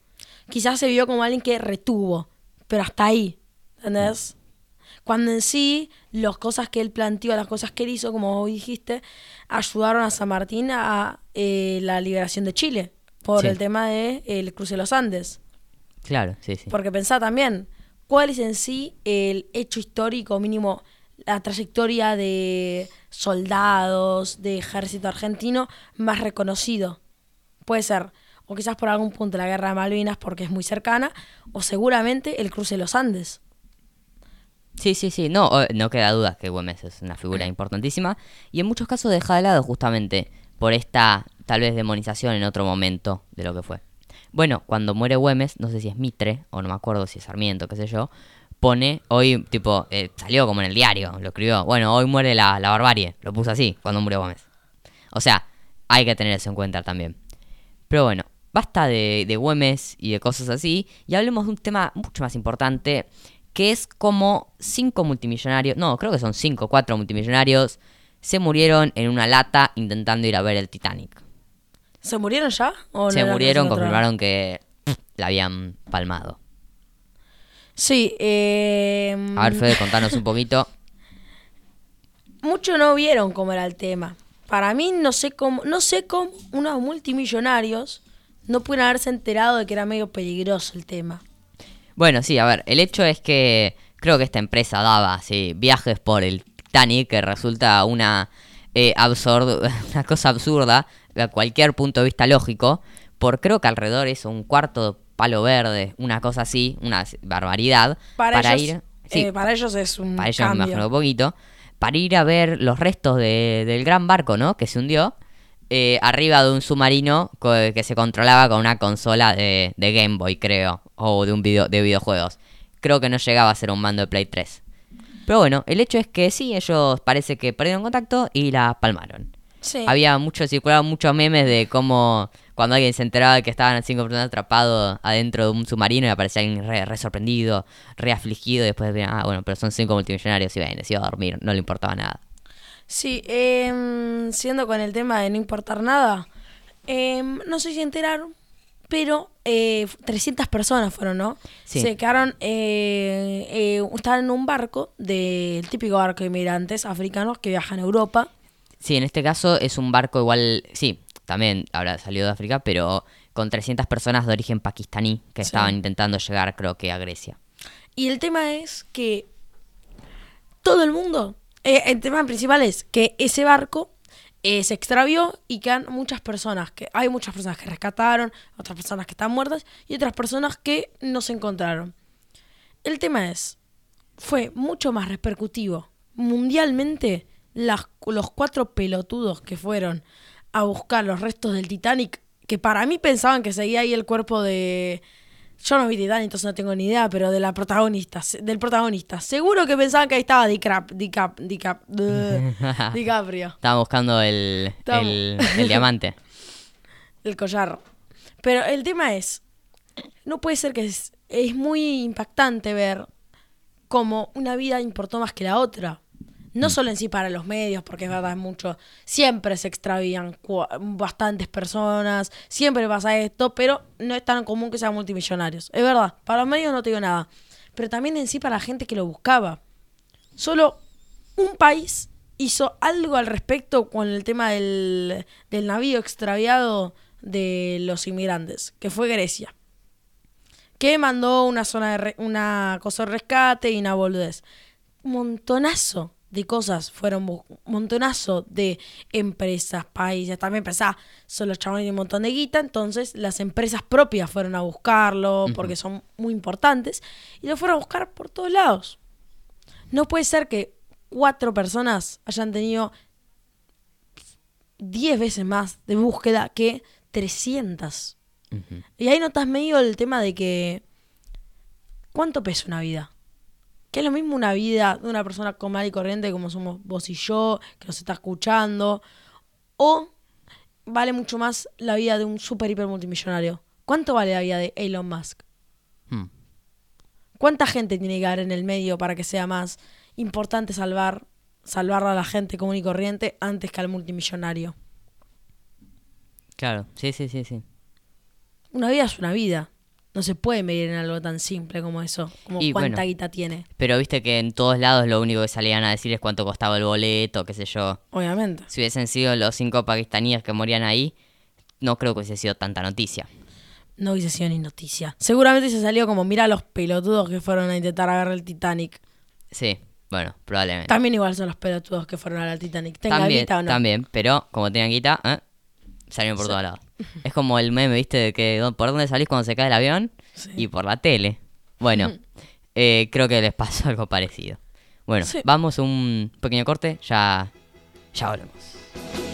Quizás se vio como alguien que retuvo, pero hasta ahí. ¿Entendés? Cuando en sí, las cosas que él planteó, las cosas que él hizo, como vos dijiste, ayudaron a San Martín a eh, la liberación de Chile por Sí. el tema del el cruce de los Andes. Claro, sí, sí. Porque pensá también, ¿cuál es en sí el hecho histórico mínimo, la trayectoria de soldados, de ejército argentino más reconocido? Puede ser, o quizás por algún punto la guerra de Malvinas porque es muy cercana, o seguramente el cruce de los Andes. Sí, sí, sí, no, o- no queda duda que Güemes es una figura importantísima y en muchos casos deja de lado justamente por esta tal vez demonización en otro momento de lo que fue. Bueno, cuando muere Güemes, no sé si es Mitre o no me acuerdo si es Sarmiento, qué sé yo, pone hoy, tipo, eh, salió como en el diario, lo escribió, bueno, hoy muere la, la barbarie, lo puso así, cuando murió Güemes. O sea, hay que tener eso en cuenta también. Pero bueno, basta de, de Güemes y de cosas así y hablemos de un tema mucho más importante que es como cinco multimillonarios, no, creo que son cinco, cuatro multimillonarios se murieron en una lata intentando ir a ver el Titanic. ¿Se murieron ya? ¿O no se murieron, confirmaron que la habían palmado. Sí, eh, A ver, Fede, contanos un poquito. muchos no vieron cómo era el tema. Para mí no sé cómo, no sé cómo unos multimillonarios no pueden haberse enterado de que era medio peligroso el tema. Bueno, sí, a ver, el hecho es que creo que esta empresa daba sí, viajes por el Titanic, que resulta una, eh, absurd- una cosa absurda a cualquier punto de vista lógico, por creo que alrededor es un cuarto palo verde, una cosa así, una barbaridad, Para, ellos, ir... sí, eh, para ellos es un para ellos me cambio. imagino un poquito, para ir a ver los restos de- del gran barco, ¿no? Que se hundió, eh, arriba de un submarino que se controlaba con una consola de, de Game Boy, creo, o de un video, de videojuegos. Creo que no llegaba a ser un mando de Play 3. Pero bueno, el hecho es que sí, ellos parece que perdieron contacto y la palmaron. Sí. Había mucho, circulaban muchos memes de cómo cuando alguien se enteraba de que estaban cinco personas atrapados adentro de un submarino y aparecía alguien re, re sorprendido, re afligido, y después ah, bueno, pero son cinco multimillonarios y ven, se iba a dormir, no le importaba nada. Sí, em, siendo con el tema de no importar nada, em, no sé si enteraron, pero eh, 300 personas fueron, ¿no? Sí. Se quedaron, eh, eh, estaban en un barco, del típico barco de inmigrantes africanos que viajan a Europa. Sí, en este caso es un barco igual, sí, también habrá salido de África, pero con 300 personas de origen pakistaní que Sí. estaban intentando llegar, creo que a Grecia. Y el tema es que todo el mundo, eh, el tema principal es que ese barco eh, se extravió y quedan muchas personas, que hay muchas personas que rescataron, otras personas que están muertas y otras personas que no se encontraron. El tema es, fue mucho más repercutivo mundialmente las, los cuatro pelotudos que fueron a buscar los restos del Titanic, que para mí pensaban que seguía ahí el cuerpo de... Yo no vi Titanic, entonces no tengo ni idea, pero de la protagonista, del protagonista. Seguro que pensaban que ahí estaba Dicap, Dicap, Dicap, DiCaprio, Estaban buscando el, el, el diamante. el collar. Pero el tema es, no puede ser que es, es muy impactante ver cómo una vida importó más que la otra. No solo en sí para los medios, porque es verdad, es mucho. Siempre se extravían bastantes personas, siempre pasa esto, pero no es tan común que sean multimillonarios. Es verdad, para los medios no te digo nada. Pero también en sí para la gente que lo buscaba. Solo un país hizo algo al respecto con el tema del, del navío extraviado de los inmigrantes, que fue Grecia. Que mandó una zona de re- una cosa de rescate y una boludez. Montonazo de cosas fueron bu- montonazo de empresas, países, también pensá, son los chabones de un montón de guita, entonces las empresas propias fueron a buscarlo porque son muy importantes y lo fueron a buscar por todos lados. No puede ser que cuatro personas hayan tenido 10 veces más de búsqueda que 300. Ujú. Y ahí notas medio el tema de que. ¿Cuánto pesa una vida? Que es lo mismo una vida de una persona común y corriente como somos vos y yo, que nos está escuchando. O vale mucho más la vida de un super hiper multimillonario. ¿Cuánto vale la vida de Elon Musk? Hmm. ¿Cuánta gente tiene que haber en el medio para que sea más importante salvar, salvar a la gente común y corriente antes que al multimillonario? Claro, sí, sí, sí, sí. Una vida es una vida. No se puede medir en algo tan simple como eso, como Y cuánta bueno. guita tiene, Pero viste que en todos lados lo único que salían a decir es cuánto costaba el boleto, qué sé yo. obviamente. Si hubiesen sido los cinco pakistaníes que morían ahí, no creo que hubiese sido tanta noticia. No hubiese sido ni noticia. Seguramente se salió como, mira los pelotudos que fueron a intentar agarrar el Titanic. Sí, bueno, probablemente. También igual son los pelotudos que fueron al Titanic. Tenga también, guita o no. también, pero como tenían guita, ¿eh? Salieron por todos lados. Es como el meme, ¿viste? De que ¿dó- por dónde salís cuando se cae el avión Sí. y por la tele. Bueno, eh, creo que les pasó algo parecido. Bueno, Sí. vamos a un pequeño corte, ya, ya volvemos.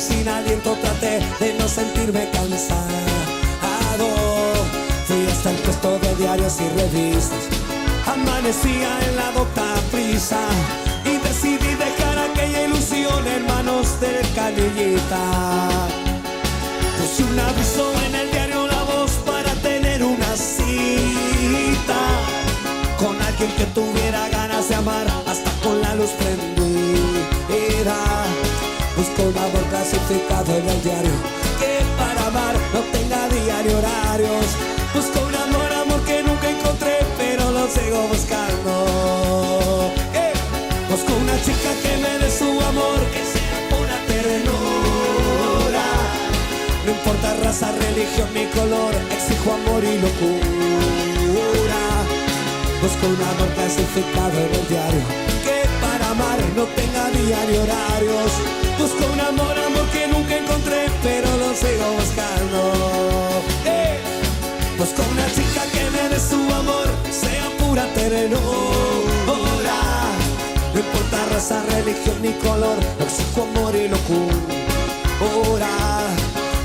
Sin aliento traté de no sentirme cansado. Fui hasta el puesto de diarios y revistas. Amanecía en la docta prisa y decidí dejar aquella ilusión en manos del canillita. Puse un aviso en el diario La Voz para tener una cita con alguien que tuviera ganas de amar hasta con la luz prendida. Busco un amor clasificado en el diario que para amar no tenga diario horarios. Busco un amor, amor que nunca encontré, pero lo sigo buscando. Eh, Busco una chica que me dé su amor, que sea pura ternura. No importa raza, religión ni color, exijo amor y locura. Busco un amor clasificado en el diario Que para amar no tenga día ni horarios Busco un amor, amor que nunca encontré Pero lo sigo buscando. Busco una chica que me dé su amor Sea pura ternura. No importa raza, religión ni color Exijo amor y locura.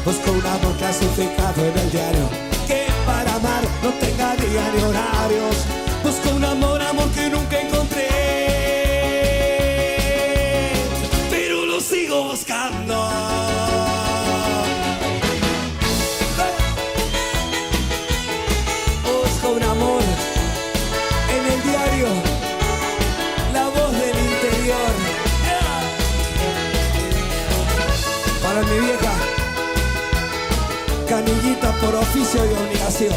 Busco un amor clasificado en el diario Que para amar no tenga día ni horarios. Busco un amor, amor que nunca encontré por oficio y obligación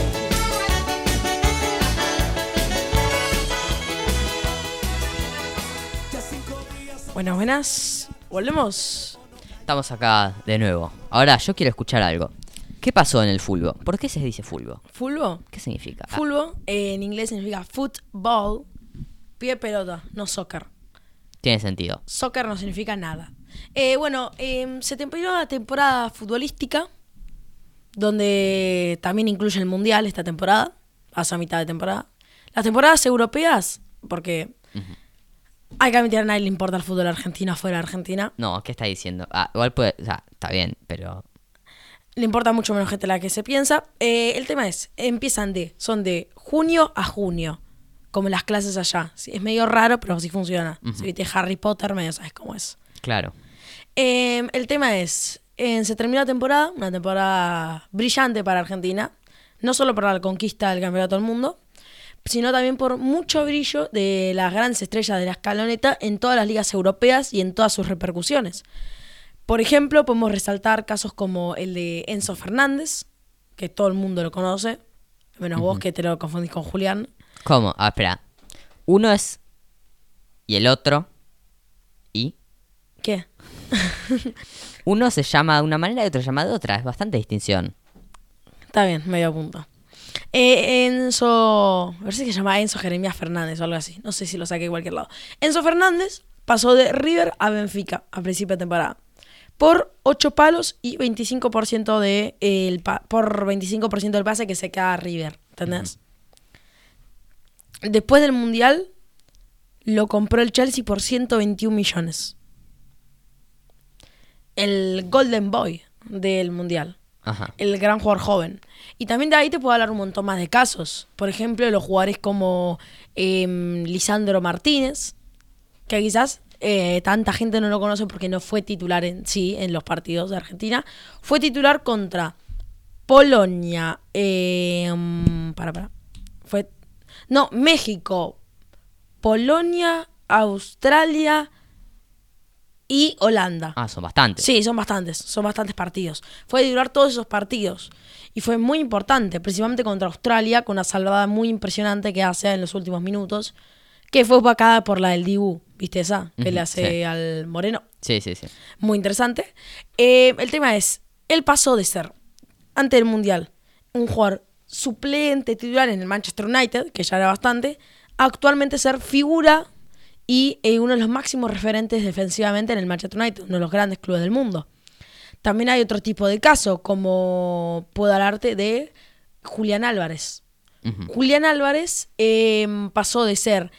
Buenas, buenas. Volvemos. Estamos acá de nuevo. Ahora yo quiero escuchar algo. ¿Qué pasó en el fulbo? ¿Por qué se dice fulbo? Fulbo. ¿Qué significa? Ah, Fulbo eh, en inglés significa football. Pie pelota, no soccer. tiene sentido. Soccer no significa nada. Eh, bueno, eh, se terminó la temporada futbolística, donde también incluye el Mundial esta temporada, hasta mitad de temporada. Las temporadas europeas, porque hay que admitir a nadie le importa el fútbol argentino fuera de Argentina. No, ¿qué está diciendo? Ah, igual puede... O sea, está bien, pero... Le importa mucho menos gente la que se piensa. Eh, el tema es, empiezan de, son de junio a junio, como las clases allá. Sí, es medio raro, pero así funciona. Si viste Harry Potter, medio sabes cómo es. Claro. Eh, el tema es, eh, se terminó la temporada, una temporada brillante para Argentina, no solo por la conquista del Campeonato del Mundo, sino también por mucho brillo de las grandes estrellas de la escaloneta en todas las ligas europeas y en todas sus repercusiones. Por ejemplo, podemos resaltar casos como el de Enzo Fernández, que todo el mundo lo conoce, menos vos que te lo confundís con Julián. ¿Cómo? Ah, espera. Uno es... Y el otro... ¿Y? ¿Qué? Uno se llama de una manera y otro se llama de otra. Es bastante distinción. Está bien, medio punto. Eh, Enzo, me parece que se llama Enzo Jeremías Fernández o algo así. No sé si lo saqué de cualquier lado. Enzo Fernández pasó de River a Benfica a principio de temporada. Por 8 palos y 25% de el pa- por 25% del pase que se queda a River. ¿Entendés? Después del Mundial lo compró el Chelsea por 121 millones. El Golden Boy del Mundial El gran jugador joven. Y también de ahí te puedo hablar un montón más de casos. Por ejemplo, los jugadores como em, Lisandro Martínez, que quizás eh, tanta gente no lo conoce porque no fue titular en sí en los partidos de Argentina. Fue titular contra Polonia. em, para, para. Fue. No, México, Polonia, Australia y Holanda. Ah, son bastantes. Sí, son bastantes, son bastantes partidos. Fue titular todos esos partidos. Y fue muy importante, principalmente contra Australia, con una salvada muy impresionante que hace en los últimos minutos, que fue opacada por la del Dibu, ¿viste esa? Que le hace sí. al Moreno. Sí, sí, sí. Muy interesante. Eh, el tema es, él pasó de ser, antes del Mundial, un jugador suplente titular en el Manchester United, que ya era bastante, a actualmente ser figura y eh, uno de los máximos referentes defensivamente en el Manchester United, uno de los grandes clubes del mundo. También hay otro tipo de caso, como puedo hablarte de Julián Álvarez. Ujú. Julián Álvarez eh, pasó de ser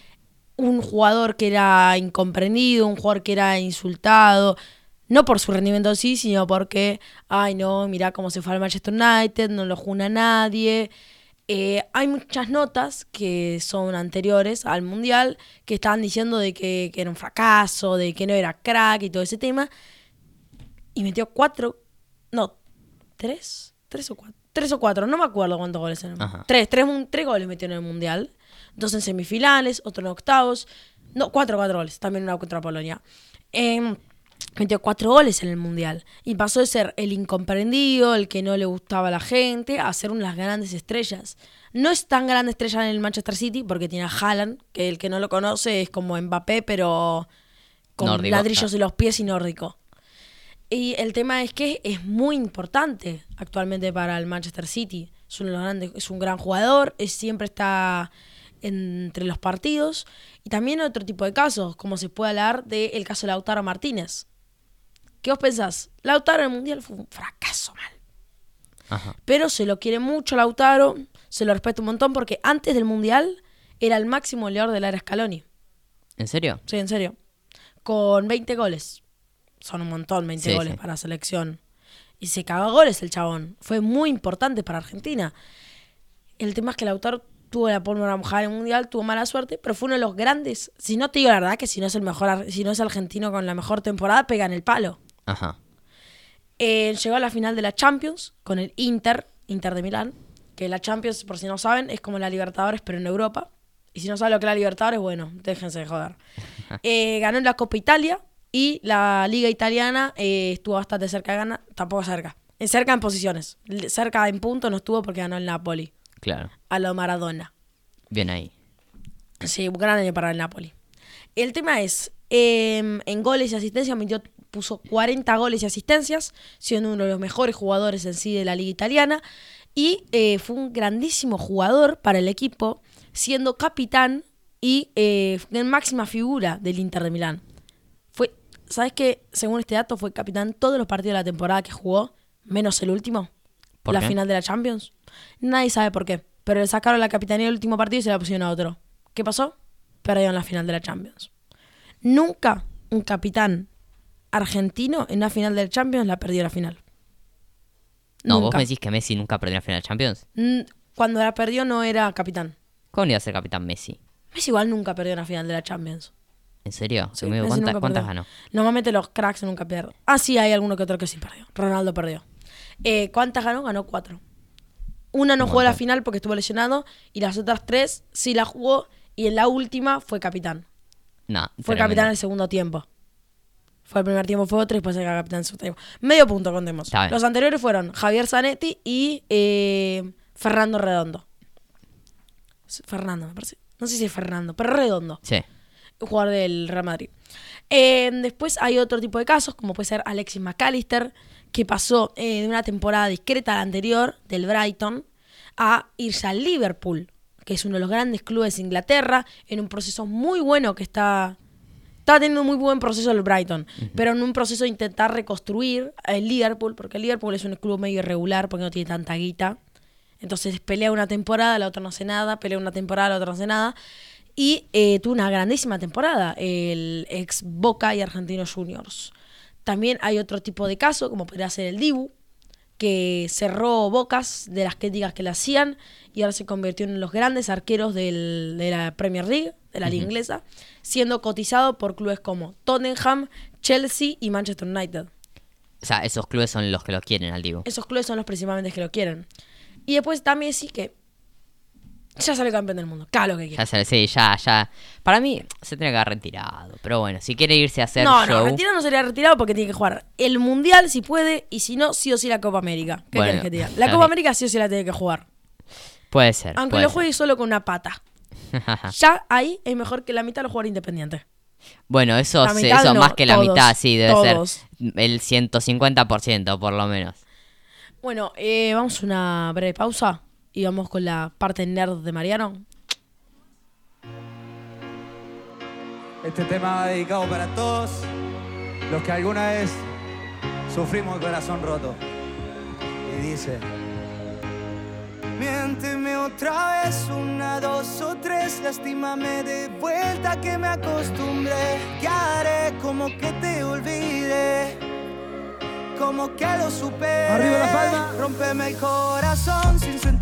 un jugador que era incomprendido, un jugador que era insultado, no por su rendimiento en sí, sino porque, ay no, mira cómo se fue al Manchester United, no lo juna nadie. Eh, hay muchas notas que son anteriores al Mundial que estaban diciendo de que, que era un fracaso, de que no era crack y todo ese tema. Y metió cuatro, no, tres, tres o cuatro, tres o cuatro, no me acuerdo cuántos goles eran. Tres, tres, tres goles metió en el Mundial. Dos en semifinales, otro en octavos. No, cuatro, cuatro goles, también una contra Polonia. Em, metió cuatro goles en el Mundial. Y pasó de ser el incomprendido, el que no le gustaba a la gente, a ser una de las grandes estrellas. No es tan grande estrella en el Manchester City porque tiene a Haaland, que el que no lo conoce es como Mbappé, pero con Nórdico, ladrillos en los pies y nórdico. Y el tema es que es muy importante actualmente para el Manchester City. Es, uno de los grandes- es un gran jugador, es, siempre está entre los partidos. Y también otro tipo de casos, como se puede hablar del caso de Lautaro Martínez. ¿Qué os pensás? Lautaro en el Mundial fue un fracaso mal. Ajá. Pero se lo quiere mucho Lautaro, se lo respeta un montón porque antes del Mundial era el máximo goleador del área Scaloni. ¿En serio? Sí, en serio. Con 20 goles. Son un montón, 20 Sí, goles sí. para la selección. Y se cagó goles el chabón. Fue muy importante para Argentina. El tema es que Lautaro tuvo la pólvora mojada en el mundial, tuvo mala suerte, pero fue uno de los grandes. Si no te digo la verdad, que si no es el mejor, si no es argentino con la mejor temporada, pega en el palo. Ajá. Eh, llegó a la final de la Champions con el Inter, Inter de Milán, que la Champions, por si no saben, es como la Libertadores, pero en Europa. Y si no saben lo que es la Libertadores, bueno, déjense de joder. Eh, ganó la Copa Italia y la Liga Italiana eh, estuvo bastante cerca de ganar, tampoco cerca. En cerca en posiciones. Cerca en punto no estuvo porque ganó el Napoli, Claro. a lo Maradona. Bien ahí. Sí, un gran año para el Napoli. El tema es, eh, en goles y asistencias metió, puso 40 goles y asistencias, siendo uno de los mejores jugadores en sí de la liga italiana. Y eh, fue un grandísimo jugador para el equipo, siendo capitán y eh, máxima figura del Inter de Milán. Fue, ¿Sabes qué? Según este dato, fue capitán todos los partidos de la temporada que jugó, menos el último, ¿Por la qué? final de la Champions. Nadie sabe por qué, pero le sacaron la capitanía del último partido y se la pusieron a otro. ¿Qué pasó? Perdieron la final de la Champions. Nunca un capitán argentino en una final del Champions la perdió la final. No, vos me decís que Messi nunca perdió la final de Champions. Cuando la perdió no era capitán. ¿Cómo le iba a ser capitán Messi? Messi igual nunca perdió una final de la Champions. ¿En serio? Sí, Amigo, Messi ¿cuántas, nunca cuántas perdió. ganó? Normalmente los cracks nunca pierden. Ah, sí, hay alguno que otro que sí perdió. Ronaldo perdió. Eh, ¿Cuántas ganó? Ganó cuatro. Una no jugó la final porque estuvo lesionado y las otras tres sí la jugó y en la última fue capitán. No, Fue tremendo. capitán en el segundo tiempo. Fue el primer tiempo, fue otro y después era capitán el segundo tiempo. Medio punto, contemos. Los anteriores fueron Javier Zanetti y eh, Fernando Redondo. Fernando, me parece. No sé si es Fernando, pero Redondo Sí. jugador del Real Madrid. Eh, después hay otro tipo de casos, como puede ser Alexis McAllister, que pasó eh, de una temporada discreta a la anterior, del Brighton, a irse al Liverpool, que es uno de los grandes clubes de Inglaterra, en un proceso muy bueno que está... Está teniendo un muy buen proceso el Brighton, pero en un proceso de intentar reconstruir el Liverpool, porque el Liverpool es un club medio irregular porque no tiene tanta guita. Entonces pelea una temporada, la otra no hace nada, pelea una temporada, la otra no hace nada. Y eh, tuvo una grandísima temporada, el ex Boca y Argentinos Juniors. También hay otro tipo de caso, como podría ser el Dibu, que cerró bocas de las críticas que le hacían y ahora se convirtió en uno de los grandes arqueros del- de la Premier League, de la liga inglesa, siendo cotizado por clubes como Tottenham, Chelsea y Manchester United. O sea, esos clubes son los que lo quieren al Dibu. Esos clubes son los principalmente que lo quieren. Y después también sí que ya sale campeón del mundo. Claro que quiere. Ya se sí, ya, ya. Para mí se tiene que haber retirado. Pero bueno, si quiere irse a hacer No, show. no, retirado no sería retirado porque tiene que jugar el Mundial si puede y si no, sí o sí la Copa América. ¿Qué Bueno, que te diga? La Copa. América sí o sí la tiene que jugar. Puede ser. Aunque puede lo ser. juegue solo con una pata. Ya ahí es mejor que la mitad lo juegue independiente. Bueno, eso, eso no, más que la mitad, sí, debe todos. ser el 150% por lo menos. Bueno, eh, vamos a una breve pausa y vamos con la parte nerd de Mariano. Este tema va dedicado para todos los que alguna vez sufrimos el corazón roto. Y dice... Miénteme otra vez, una, dos o tres, lastímame de vuelta que me acostumbré. Que haré como que te olvide, como que lo supe. Arriba la palma. Rómpeme el corazón sin razón.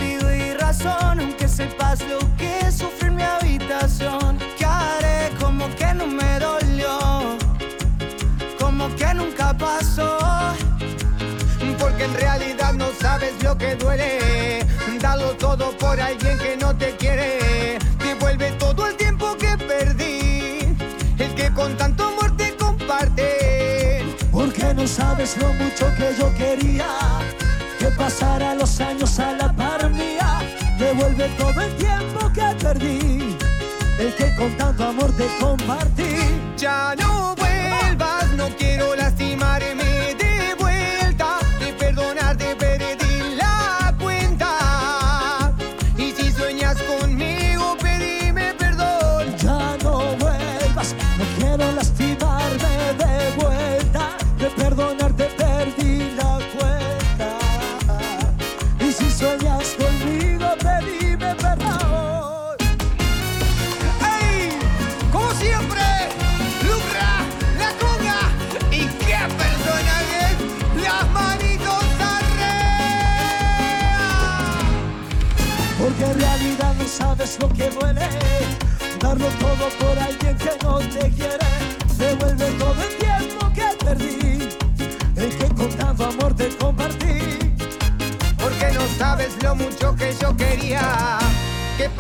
Corazón, aunque sepas lo que sufre en mi habitación. ¿Qué haré como que no me dolió? Como que nunca pasó. Porque en realidad no sabes lo que duele. Darlo todo por alguien que no te quiere. Devuelve todo el tiempo que perdí. El que con tanto amor te comparte. Porque no sabes lo mucho que yo quería que pasara los años a la par mía. Devuelve todo el tiempo que perdí, el que con tanto amor te compartí. Ya no vuelvas, no quiero lastimarme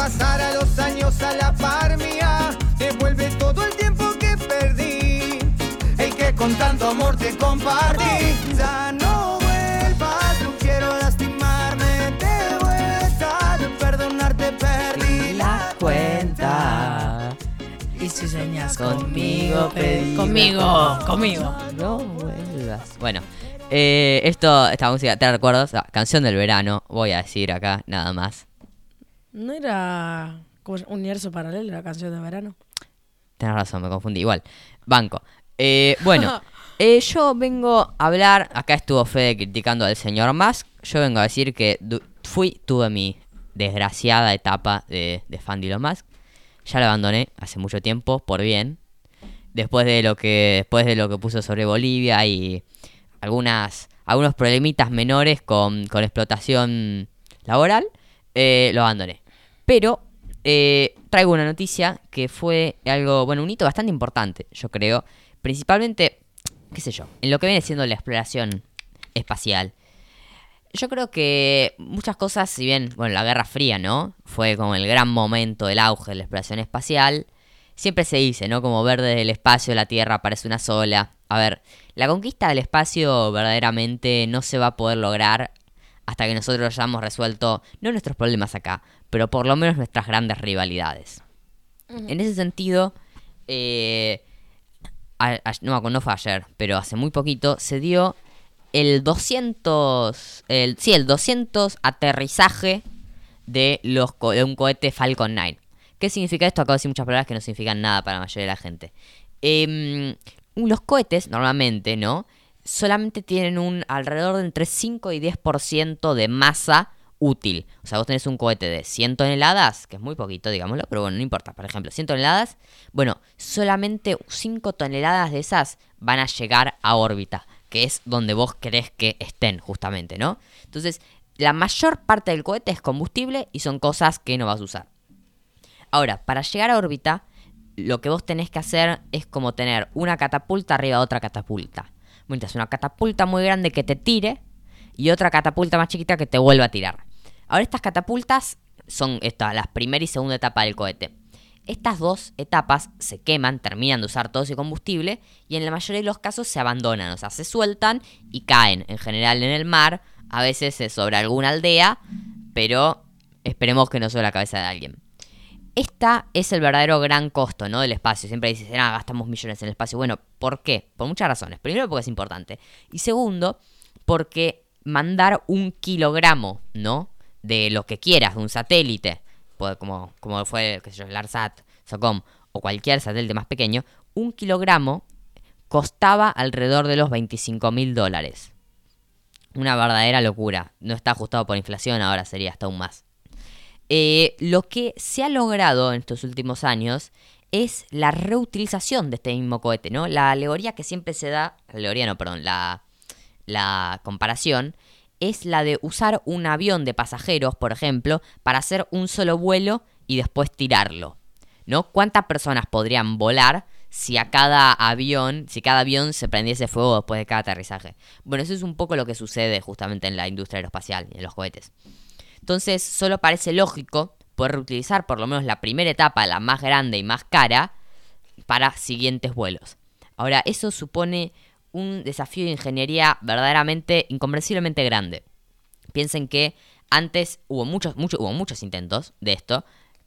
pasara los años a la par mía. Devuelve todo el tiempo que perdí. El que con tanto amor te compartí. Ya no vuelvas, no quiero lastimarme de vuelta. De perdonarte perdí la cuenta. Y si sueñas Conmigo, pedí- Conmigo, conmigo. No vuelvas. Bueno, eh, esto, esta música, ¿te recuerdas? Ah, canción del verano, voy a decir acá, nada más. ¿No era como un universo paralelo la canción de verano? Tienes razón, me confundí. Igual, banco. Eh, bueno, eh, yo vengo a hablar. Acá estuvo Fede criticando al señor Musk. Yo vengo a decir que fui, tuve mi desgraciada etapa de, de fan de Elon Musk. Ya la abandoné hace mucho tiempo, por bien. Después de lo que, después de lo que puso sobre Bolivia y algunas, algunos problemitas menores con, con explotación laboral, eh, lo abandoné. Pero eh, traigo una noticia que fue algo, bueno, un hito bastante importante, yo creo. Principalmente, qué sé yo, en lo que viene siendo la exploración espacial. Yo creo que muchas cosas, si bien, bueno, la Guerra Fría, ¿no? Fue como el gran momento del auge de la exploración espacial. Siempre se dice, ¿no? Como ver desde el espacio la Tierra parece una sola. A ver, la conquista del espacio verdaderamente no se va a poder lograr hasta que nosotros hayamos resuelto, no nuestros problemas acá, pero por lo menos nuestras grandes rivalidades. En ese sentido, eh, a- a- no, no fue ayer, pero hace muy poquito se dio el 200, el, sí, el 200 aterrizaje de, los, co- de un cohete Falcon 9. ¿Qué significa esto? Acabo de decir muchas palabras que no significan nada para la mayoría de la gente. Em, los cohetes, normalmente, ¿no? Solamente tienen un alrededor de entre 5 y 10% de masa útil. O sea, vos tenés un cohete de 100 toneladas, que es muy poquito, digámoslo, pero bueno, no importa. Por ejemplo, 100 toneladas, bueno, solamente 5 toneladas de esas van a llegar a órbita, que es donde vos querés que estén, justamente, ¿no? Entonces, la mayor parte del cohete es combustible y son cosas que no vas a usar. Ahora, para llegar a órbita, lo que vos tenés que hacer es como tener una catapulta arriba de otra catapulta. Necesitas una catapulta muy grande que te tire y otra catapulta más chiquita que te vuelva a tirar. Ahora, estas catapultas son estas, las primera y segunda etapa del cohete. Estas dos etapas se queman, terminan de usar todo ese combustible y en la mayoría de los casos se abandonan, o sea, se sueltan y caen, en general en el mar, a veces es sobre alguna aldea, pero esperemos que no sobre la cabeza de alguien. Esta es el verdadero gran costo, ¿no? Del espacio. Siempre dices, ah, gastamos millones en el espacio. Bueno, ¿por qué? Por muchas razones. Primero, porque es importante. Y segundo, porque mandar un kilogramo, ¿no? De lo que quieras, de un satélite, como, como fue, qué sé yo, el ARSAT, SOCOM, o cualquier satélite más pequeño, un kilogramo costaba alrededor de los 25 mil dólares. Una verdadera locura. No está ajustado por inflación, ahora sería hasta aún más. Eh, lo que se ha logrado en estos últimos años es la reutilización de este mismo cohete, ¿no? La alegoría que siempre se da, la alegoría no, perdón, la, la comparación es la de usar un avión de pasajeros, por ejemplo, para hacer un solo vuelo y después tirarlo. ¿No? ¿Cuántas personas podrían volar si a cada avión, si cada avión se prendiese fuego después de cada aterrizaje? Bueno, eso es un poco lo que sucede justamente en la industria aeroespacial y en los cohetes. Entonces, solo parece lógico poder reutilizar por lo menos la primera etapa, la más grande y más cara, para siguientes vuelos. Ahora, eso supone un desafío de ingeniería verdaderamente incomprensiblemente grande. Piensen que antes hubo muchos, muchos, hubo muchos intentos de esto.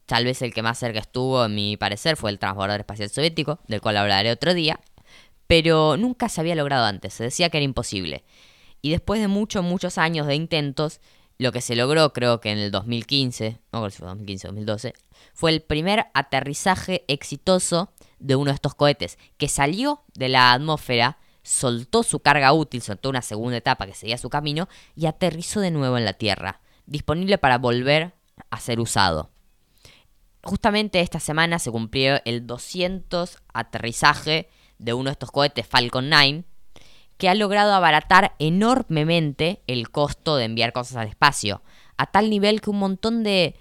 Tal vez el que más cerca estuvo, en mi parecer, fue el transbordador espacial soviético, del cual hablaré otro día. Pero nunca se había logrado antes, se decía que era imposible. Y después de muchos, muchos años de intentos, lo que se logró, creo que en el 2015, no creo si fue 2015 o 2012, fue el primer aterrizaje exitoso de uno de estos cohetes, que salió de la atmósfera, soltó su carga útil, soltó una segunda etapa que seguía su camino y aterrizó de nuevo en la Tierra, disponible para volver a ser usado. Justamente esta semana se cumplió el 200 aterrizaje de uno de estos cohetes Falcon 9, que ha logrado abaratar enormemente el costo de enviar cosas al espacio, a tal nivel que un montón de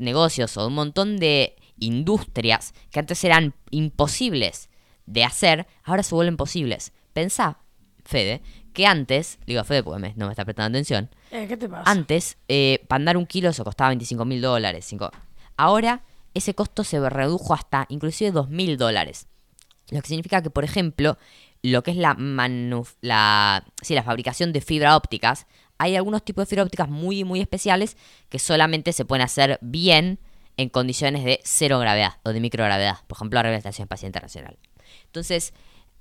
negocios o un montón de industrias que antes eran imposibles de hacer, ahora se vuelven posibles. Pensá, Fede, que antes, digo a Fede porque me- no me está prestando atención, Eh, ¿Qué te pasa? antes, eh, para andar un kilo eso costaba 25 mil dólares. cinco- Ahora, ese costo se redujo hasta inclusive 2 mil dólares. Lo que significa que, por ejemplo, lo que es la, manuf- la, sí, la fabricación de fibra ópticas, hay algunos tipos de fibra ópticas muy, muy especiales que solamente se pueden hacer bien en condiciones de cero gravedad o de microgravedad. Por ejemplo, la Estación Espacial Internacional. Entonces,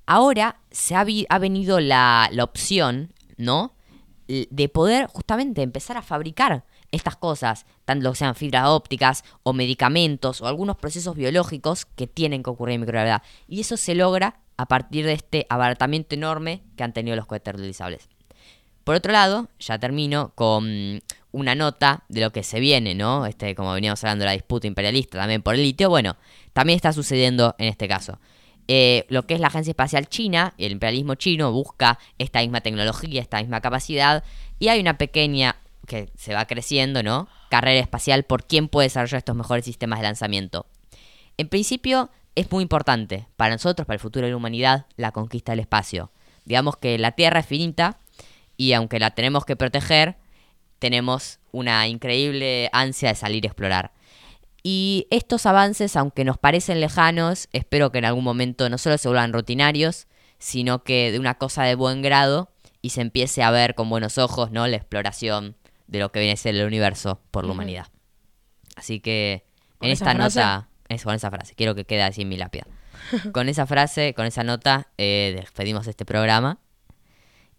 ahora se ha, venido la, opción, ¿no? De poder justamente empezar a fabricar estas cosas, tanto sean fibras ópticas o medicamentos o algunos procesos biológicos que tienen que ocurrir en microgravedad. Y eso se logra a partir de este abaratamiento enorme que han tenido los cohetes reutilizables. Por otro lado, ya termino con una nota de lo que se viene, ¿no? Este, como veníamos hablando de la disputa imperialista también por el litio, bueno, también está sucediendo en este caso. Eh, lo que es la Agencia Espacial China, el imperialismo chino busca esta misma tecnología, esta misma capacidad, y hay una pequeña, que se va creciendo, ¿no? Carrera espacial por quién puede desarrollar estos mejores sistemas de lanzamiento. En principio, es muy importante para nosotros, para el futuro de la humanidad, la conquista del espacio. Digamos que la Tierra es finita y aunque la tenemos que proteger, tenemos una increíble ansia de salir a explorar. Y estos avances, aunque nos parecen lejanos, espero que en algún momento no solo se vuelvan rutinarios, sino que de una cosa de buen grado y se empiece a ver con buenos ojos, ¿no? La exploración de lo que viene a ser el universo por la humanidad. Así que ¿Con en esta frase? nota, es con esa frase, quiero que quede así en mi lápida. con esa frase, con esa nota, eh, despedimos este programa.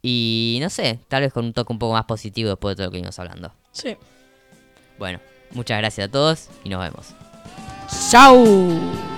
Y no sé, tal vez con un toque un poco más positivo después de todo lo que venimos hablando. Sí. Bueno, muchas gracias a todos y nos vemos. ¡Chao!